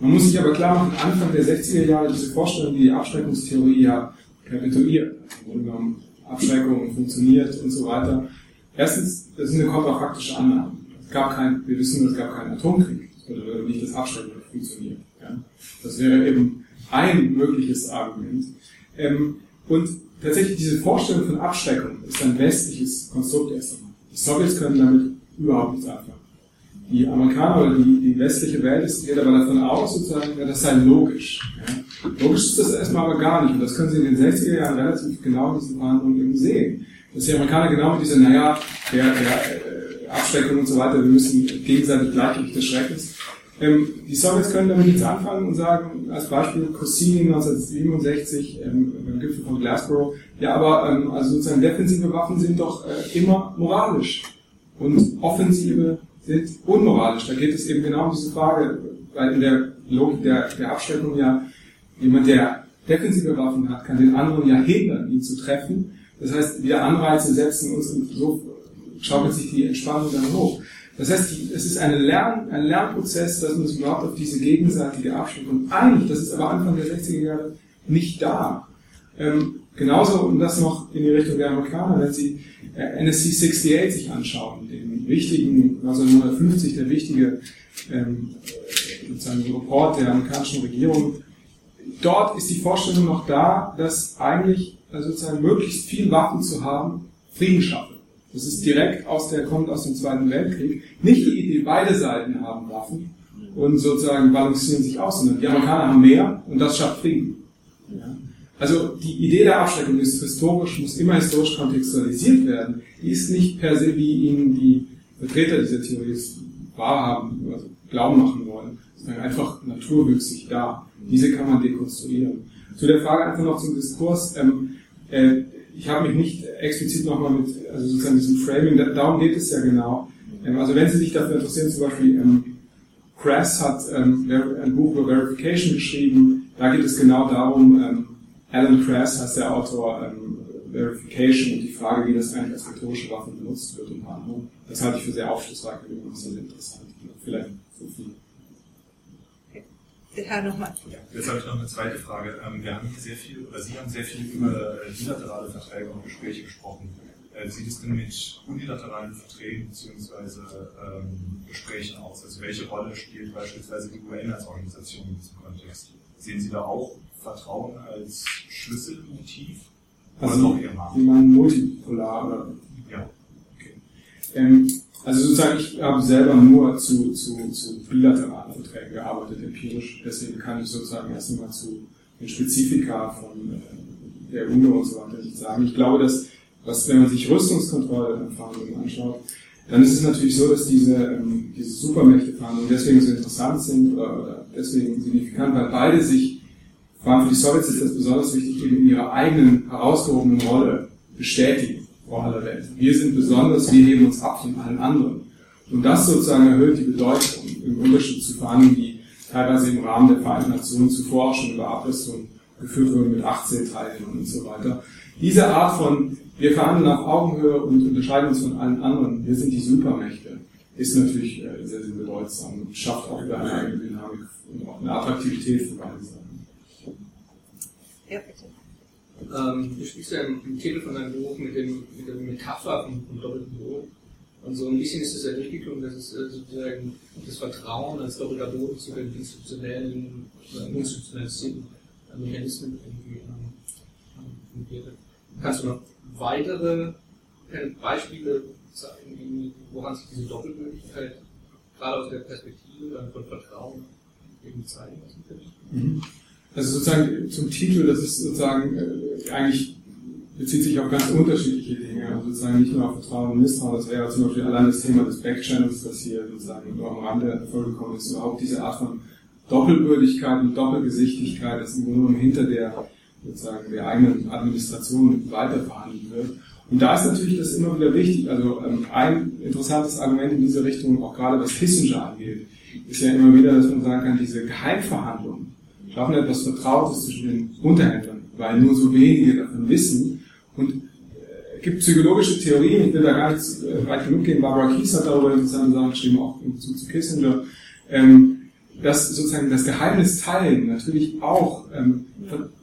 man muss sich aber klar machen, Anfang der 60er Jahre diese Vorstellung, die Abschreckungstheorie ja perpetuiert, genommen Abschreckung funktioniert und so weiter. Erstens, das ist eine kontrafaktische Annahme. Es gab kein, wir wissen, es gab keinen Atomkrieg. Das würde nicht das Abschrecken funktioniert. Ja? Das wäre eben ein mögliches Argument. Ähm, und tatsächlich diese Vorstellung von Abschreckung ist ein westliches Konstrukt erst einmal. Die Sowjets können damit überhaupt nichts anfangen die Amerikaner oder die, die westliche Welt ist, geht aber davon aus, sozusagen, ja, das sei logisch. Ja. Logisch ist das erstmal aber gar nicht. Und das können Sie in den 60er Jahren relativ genau in diesen Verhandlungen eben sehen. Dass die Amerikaner genau mit dieser, naja, der, der äh, Abschreckung und so weiter, wir müssen gegenseitig Gleichgewicht des Schreckens. Ähm, die Sowjets können damit nichts anfangen und sagen, als Beispiel Cossini 1967 ähm, beim Gipfel von Glasgow, ja, aber ähm, also sozusagen defensive Waffen sind doch äh, immer moralisch und offensive sind unmoralisch. Da geht es eben genau um diese Frage, weil in der Logik der, der Abschreckung ja jemand, der defensive Waffen hat, kann den anderen ja hindern, ihn zu treffen. Das heißt, wir Anreize setzen uns so schaukelt sich die Entspannung dann hoch. Das heißt, es ist eine Lern, ein Lernprozess, dass man sich überhaupt auf diese gegenseitige Abschreckung einigt. Das ist aber Anfang der 60er Jahre nicht da. Ähm, genauso, und das noch in die Richtung der Amerikaner, wenn Sie äh, NSC 68 sich anschauen, den wichtigen, 1950, der wichtige ähm, sozusagen Report der amerikanischen Regierung, dort ist die Vorstellung noch da, dass eigentlich also sozusagen möglichst viel Waffen zu haben, Frieden schaffen. Das ist direkt aus der, kommt aus dem Zweiten Weltkrieg. Nicht die Idee, beide Seiten haben Waffen und sozusagen balancieren sich aus, sondern die Amerikaner haben mehr und das schafft Frieden. Ja. Also die Idee der Abschreckung ist historisch, muss immer historisch kontextualisiert werden. Die ist nicht per se, wie Ihnen die Vertreter dieser Theorie wahrhaben, also glauben machen wollen, sondern einfach naturwüchsig da. Diese kann man dekonstruieren. Zu der Frage einfach noch zum Diskurs. Ähm, äh, ich habe mich nicht explizit nochmal mit, also sozusagen diesem Framing, da, darum geht es ja genau. Ähm, also wenn Sie sich dafür interessieren, zum Beispiel ähm, Crass hat ähm, ein Buch über Verification geschrieben, da geht es genau darum, ähm, Alan Crass heißt der Autor, ähm, Verification und die Frage, wie das eigentlich als rhetorische Waffe benutzt wird und andere. Das halte ich für sehr aufschlussreich und sehr interessant. Vielleicht so viel. Der Herr nochmal. Ja, jetzt habe ich noch eine zweite Frage. Ähm, wir haben hier sehr viel, oder Sie haben sehr viel über bilaterale Verträge und Gespräche gesprochen. Äh, sieht es denn mit unilateralen Verträgen bzw. Ähm, Gesprächen aus? Also welche Rolle spielt beispielsweise die UN als Organisation in diesem Kontext? Sehen Sie da auch Vertrauen als Schlüsselmotiv? Also Sie meinen multipolar oder? Ja. Okay. Ähm, also sozusagen, ich habe selber nur zu, zu, zu bilateralen Verträgen gearbeitet, empirisch. Deswegen kann ich sozusagen erst einmal zu den Spezifika von äh, der UNO und so weiter nicht sagen. Ich glaube, dass was, wenn man sich Rüstungskontrollverhandlungen anschaut, dann ist es natürlich so, dass diese, ähm, diese Supermächteverhandlungen deswegen so interessant sind oder, oder deswegen signifikant, weil beide sich, vor allem für die Sowjets ist das besonders wichtig, eben in ihrer eigenen herausgehobenen Rolle bestätigen vor aller Welt. Wir sind besonders, wir heben uns ab von allen anderen. Und das sozusagen erhöht die Bedeutung im Unterschied zu Verhandlungen, die teilweise im Rahmen der Vereinten Nationen zuvor schon über Abrüstung geführt wurden mit 18 Teilnehmern und so weiter. Diese Art von wir verhandeln auf Augenhöhe und unterscheiden uns von allen anderen. Wir sind die Supermächte. Ist natürlich äh, sehr, sehr bedeutsam und schafft auch wieder eine eigene Dynamik und auch eine Attraktivität für beide Seiten. Ja, bitte. Ähm, du sprichst ja im, im, Titel von deinem Buch mit, dem, mit der Metapher vom, vom doppelten Boden. Und so ein bisschen ist es ja durchgeklungen, dass es äh, sozusagen das Vertrauen als doppelter Boden zu den institutionellen, äh, institutionalisierten Mechanismen irgendwie ähm, Kannst du noch weitere Beispiele zeigen, woran sich diese Doppelmöglichkeit gerade aus der Perspektive von Vertrauen eben zeigen lassen könnte? Mhm. Also sozusagen zum Titel, das ist sozusagen äh, eigentlich bezieht sich auf ganz unterschiedliche Dinge. Also sozusagen nicht nur auf Vertrauen und Misstrauen, das wäre zum Beispiel allein das Thema des Backchannels, das hier sozusagen nur am Rande vorgekommen ist, überhaupt diese Art von Doppelwürdigkeit und Doppelgesichtigkeit, das im Grunde genommen hinter der sozusagen der eigenen Administration weiterverhandelt wird. Und da ist natürlich das immer wieder wichtig. Also ähm, ein interessantes Argument in diese Richtung, auch gerade was Kissinger angeht, ist ja immer wieder, dass man sagen kann, diese Geheimverhandlungen schaffen etwas Vertrautes zwischen den Unterhändlern, weil nur so wenige davon wissen. Und äh, es gibt psychologische Theorien, ich will da gar nicht äh, weit genug gehen, Barbara Kies hat darüber interessante Sachen geschrieben, auch zu, zu Kissinger, ähm, dass sozusagen das Geheimnis teilen natürlich auch ähm,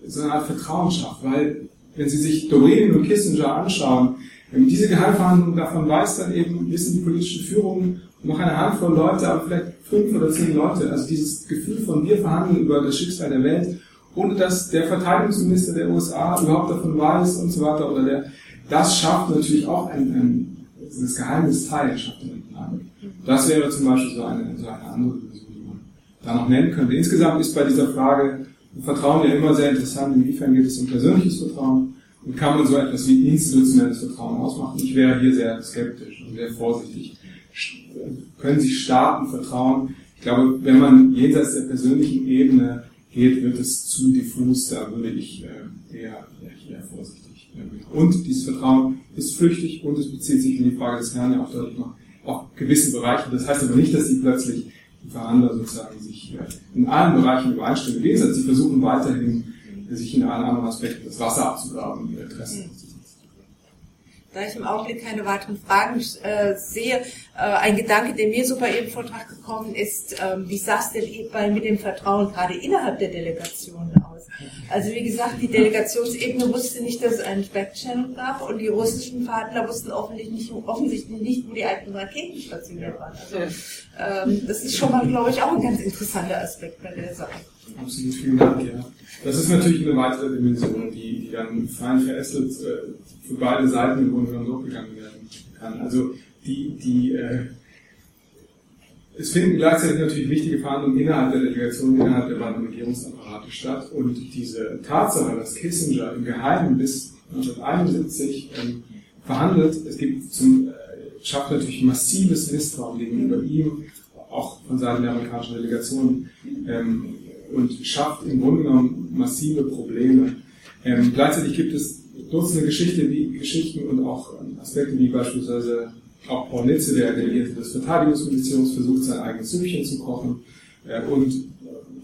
so eine Art Vertrauen schafft, weil wenn Sie sich Doreen und Kissinger anschauen, ähm, diese Geheimverhandlungen davon weiß dann eben, wissen die politische Führung noch eine Handvoll Leute, aber vielleicht fünf oder zehn Leute. Also dieses Gefühl von wir verhandeln über das Schicksal der Welt, ohne dass der Verteidigungsminister der USA überhaupt davon weiß und so weiter oder der, das schafft natürlich auch ein, ein das Geheimnis Teil schafft eine Dynamik. Das wäre zum Beispiel so eine, so eine andere Lösung, die man da noch nennen könnte. Insgesamt ist bei dieser Frage Vertrauen ja immer sehr interessant, inwiefern geht es um persönliches Vertrauen und kann man so etwas wie institutionelles Vertrauen ausmachen. Ich wäre hier sehr skeptisch und sehr vorsichtig. Können sich Staaten vertrauen? Ich glaube, wenn man jenseits der persönlichen Ebene geht, wird es zu diffus, da würde ich äh, eher, eher vorsichtig. Und dieses Vertrauen ist flüchtig und es bezieht sich in die Frage des Herrn ja auch deutlich noch auf gewisse Bereiche. Das heißt aber nicht, dass sie plötzlich die Verhandler sozusagen sich in allen Bereichen übereinstimmen. Im Gegensatz, sie versuchen weiterhin, sich in allen anderen Aspekten das Wasser abzugraben ihre Interessen da ich im Augenblick keine weiteren Fragen äh, sehe, äh, ein Gedanke, der mir so bei Ihrem Vortrag gekommen ist, äh, wie sah es denn bei, mit dem Vertrauen gerade innerhalb der Delegation aus? Also wie gesagt, die Delegationsebene wusste nicht, dass es einen Backchannel gab und die russischen Verhandler wussten offensichtlich nicht, offensichtlich nicht wo die alten Raketen stationiert waren. Also ähm, das ist schon mal, glaube ich, auch ein ganz interessanter Aspekt bei der Sache. Absolut, vielen Dank, ja. Das ist natürlich eine weitere Dimension, die, die dann fein verästelt äh, für beide Seiten im Grunde genommen durchgegangen werden kann. Also die, die äh, es finden gleichzeitig natürlich wichtige Verhandlungen innerhalb der Delegation, innerhalb der beiden Regierungsapparate statt. Und diese Tatsache, dass Kissinger im Geheimen bis 1971 ähm, verhandelt, es gibt zum, äh, schafft natürlich massives Misstrauen gegenüber ihm, auch von Seiten der amerikanischen Delegation, ähm, und schafft im Grunde genommen massive Probleme. Ähm, gleichzeitig gibt es Dutzende Geschichte, wie, Geschichten und auch Aspekte wie beispielsweise auch Paul Nitze, der Delegierte des Verteidigungsministeriums, versucht sein eigenes Süppchen zu kochen äh, und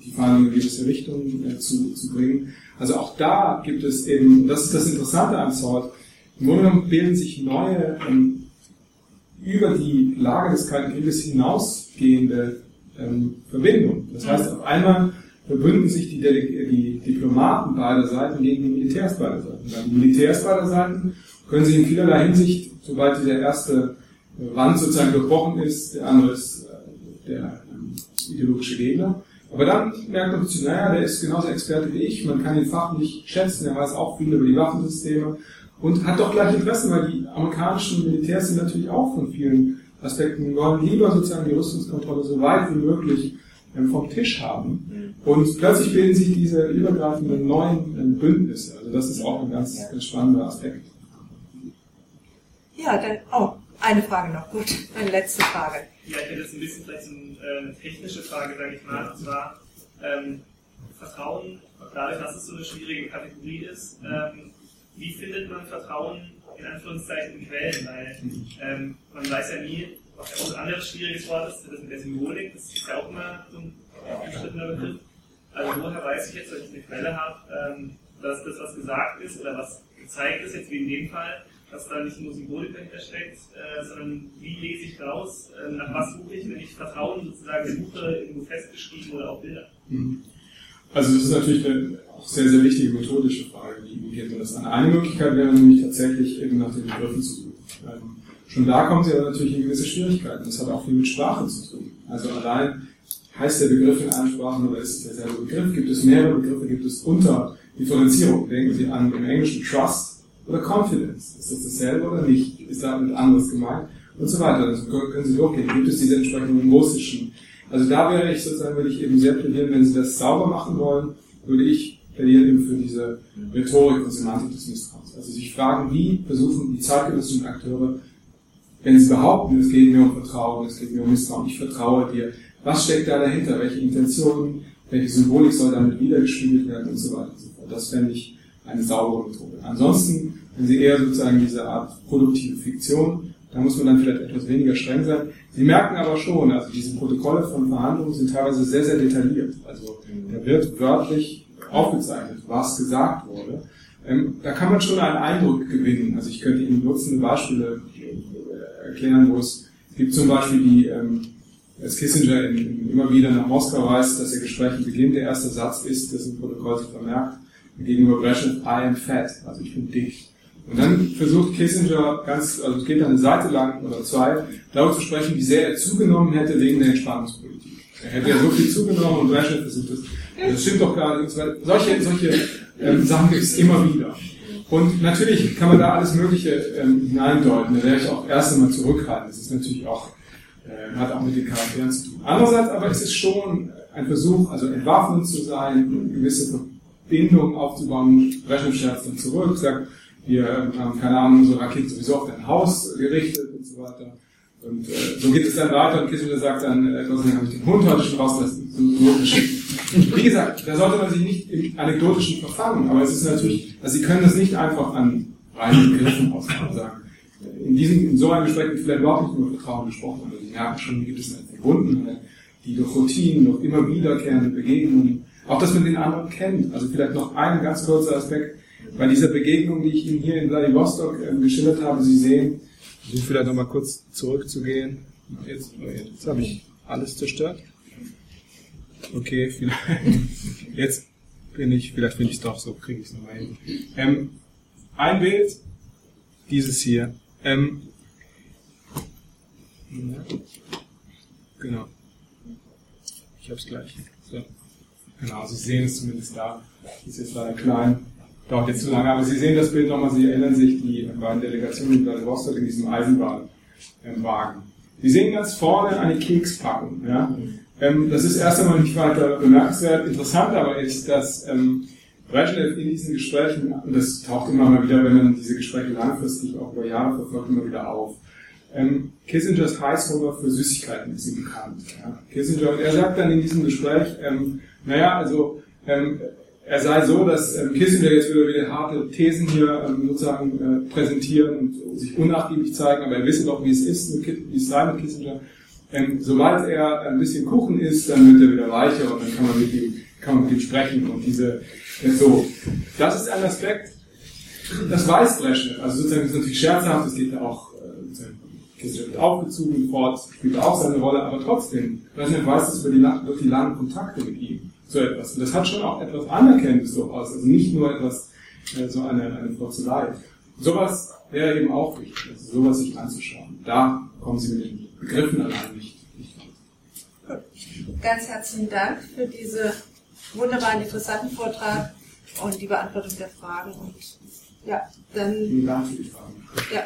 die Verhandlungen in gewisse Richtungen äh, zu, zu bringen. Also auch da gibt es eben, das ist das Interessante an SWORD, im Grunde genommen bilden sich neue, ähm, über die Lage des Kalten Krieges hinausgehende ähm, Verbindungen. Das heißt, auf einmal verbünden sich die, die Diplomaten beider Seiten gegen die Militärs beider Seiten. Dann die Militärs beider Seiten können sich in vielerlei Hinsicht, sobald der erste Wand sozusagen durchbrochen ist, der andere ist äh, der ähm, ideologische Gegner. Aber dann merkt man plötzlich, naja, der ist genauso Experte wie ich, man kann ihn fachlich schätzen, er weiß auch viel über die Waffensysteme und hat doch gleich Interesse, weil die amerikanischen Militärs sind natürlich auch von vielen Aspekten, wollen lieber sozusagen die Rüstungskontrolle so weit wie möglich vom Tisch haben. Und plötzlich bilden sich diese übergreifenden neuen ähm, Bündnisse. Also das ist auch ein ganz, ganz spannender Aspekt. Ja, dann, oh, eine Frage noch, gut, eine letzte Frage. Ja, ich hätte jetzt ein bisschen vielleicht so äh, eine technische Frage, sage ich mal, und zwar ähm, Vertrauen, dadurch, dass es so eine schwierige Kategorie ist, ähm, wie findet man Vertrauen in Anführungszeichen in Quellen? Weil ähm, man weiß ja nie, auch ein anderes schwieriges Wort ist, das mit der Symbolik, das ist ja auch immer so ein umstrittener Begriff. Also woher weiß ich jetzt, wenn ich eine Quelle habe, ähm, dass das, was gesagt ist oder was gezeigt ist, jetzt wie in dem Fall, dass da nicht nur Symbolik dahinter steckt, äh, sondern wie lese ich raus, äh, nach was suche ich, wenn ich Vertrauen sozusagen suche, irgendwo festgeschrieben oder auch Bilder. Mhm. Also das ist natürlich eine auch sehr, sehr wichtige methodische Frage, wie geht man das an? Eine Möglichkeit wäre nämlich tatsächlich eben nach den Begriffen zu suchen. Schon da kommen sie aber natürlich in gewisse Schwierigkeiten. Das hat auch viel mit Sprache zu tun. Also allein heißt der Begriff in allen Sprachen oder ist es derselbe Begriff? Gibt es mehrere Begriffe? Gibt es Unterdifferenzierung? Denken Sie an im Englischen Trust oder Confidence. Ist das dasselbe oder nicht? Ist damit anderes gemeint? Und so weiter. Also können Sie durchgehen. Gibt es diese entsprechenden russischen? Also da wäre ich sozusagen, würde ich eben sehr plädieren, wenn Sie das sauber machen wollen, würde ich plädieren eben für diese Rhetorik und Semantik des Misstrauens. Also sich fragen, wie versuchen die zeitgenössischen Akteure, wenn sie behaupten, es geht mir um Vertrauen, es geht mir um Misstrauen, ich vertraue dir, was steckt da dahinter, welche Intentionen, welche Symbolik soll damit wiedergespiegelt werden und so weiter und so fort. Das fände ich eine saubere Methode. Ansonsten, wenn Sie eher sozusagen diese Art produktive Fiktion, da muss man dann vielleicht etwas weniger streng sein. Sie merken aber schon, also diese Protokolle von Verhandlungen sind teilweise sehr, sehr detailliert. Also da wird wörtlich aufgezeichnet, was gesagt wurde. Ähm, da kann man schon einen Eindruck gewinnen. Also ich könnte Ihnen nutzende Beispiele erklären, wo es, gibt zum Beispiel die, ähm, als Kissinger in, in, immer wieder nach Moskau reist, dass er Gespräche beginnt, der erste Satz ist, das im Protokoll sich vermerkt, gegenüber Brezhnev, I am fat, also ich bin dick. Und dann versucht Kissinger ganz, also es geht eine Seite lang oder zwei, darüber zu sprechen, wie sehr er zugenommen hätte wegen der Entspannungspolitik. Er hätte ja so viel zugenommen und Brezhnev versucht das, das stimmt doch gar nicht. Solche, solche ähm, Sachen gibt es immer wieder. Und natürlich kann man da alles Mögliche ähm, hineindeuten. Da wäre ich auch erst einmal zurückhalten. Das ist natürlich auch, äh, hat auch mit den Charakteren zu tun. Andererseits aber ist es schon ein Versuch, also entwaffnet zu sein, gewisse Bindung aufzubauen, Brezhnev dann zurück, sagt, wir haben, keine Ahnung, unsere Raketen sowieso auf dein Haus gerichtet und so weiter. Und äh, so geht es dann weiter und Kissinger sagt dann, äh, Gott sei habe ich den Hund heute schon rausgelassen. So, Wie gesagt, da sollte man sich nicht im anekdotischen verfangen, aber es ist natürlich, also Sie können das nicht einfach an reinen Begriffen ausmachen sagen. In diesem, in so einem Gespräch wird vielleicht überhaupt nicht über Vertrauen gesprochen, aber Sie merken schon, wie gibt es eine Verbundenheit, die durch Routinen, durch immer wiederkehrende Begegnungen auch, dass man den anderen kennt. Also vielleicht noch ein ganz kurzer Aspekt. Bei dieser Begegnung, die ich Ihnen hier in Vladivostok äh, geschildert habe, Sie sehen, um vielleicht nochmal kurz zurückzugehen. Jetzt, jetzt habe ich alles zerstört. Okay, vielleicht. Jetzt bin ich, vielleicht finde ich es doch so, kriege ich es nochmal hin. Ähm, ein Bild, dieses hier. Ähm, genau. Ich habe es gleich. So. Genau, Sie sehen es zumindest da. Ist jetzt leider klein. Dauert jetzt zu lange, aber Sie sehen das Bild nochmal. Sie erinnern sich, die beiden Delegationen in Vladivostok in diesem Eisenbahnwagen. Sie sehen ganz vorne eine Kekspackung. Ja? Ähm, das ist erst einmal nicht weiter bemerkenswert. Interessant aber ist, dass ähm, Brezhnev in diesen Gesprächen, und das taucht immer mal wieder, wenn man diese Gespräche langfristig auch über Jahre verfolgt, immer wieder auf. Ähm, Kissingers Heißhunger für Süßigkeiten ist ihm bekannt. Ja? Kissinger, und er sagt dann in diesem Gespräch, ähm, naja, also ähm, er sei so, dass ähm, Kissinger jetzt wieder, wieder harte Thesen hier ähm, sozusagen äh, präsentieren und sich unnachgiebig zeigen, aber er wisse doch, wie es ist, mit, wie es sei mit Kissinger. Ähm, sobald er ein bisschen Kuchen isst, dann wird er wieder weicher und dann kann man mit ihm, kann man mit ihm sprechen und diese, äh, so. Das ist ein Aspekt, das weiß Brezhnev. Also sozusagen, das ist natürlich scherzhaft, es geht ja auch, äh, Kissinger wird aufgezogen, Ford spielt auch seine Rolle, aber trotzdem, Brezhnev weiß das über die, durch die langen Kontakte mit ihm so etwas. Und das hat schon auch etwas Anerkennendes durchaus, also nicht nur etwas, äh, so eine, eine Frotzelei. Sowas wäre eben auch wichtig, also sowas sich anzuschauen. Da kommen Sie mit den Begriffen allein nicht, nicht Gut. Ganz herzlichen Dank für diesen wunderbaren, interessanten Vortrag und die Beantwortung der Fragen. Und ja, dann. Vielen Dank für die Fragen. Ja.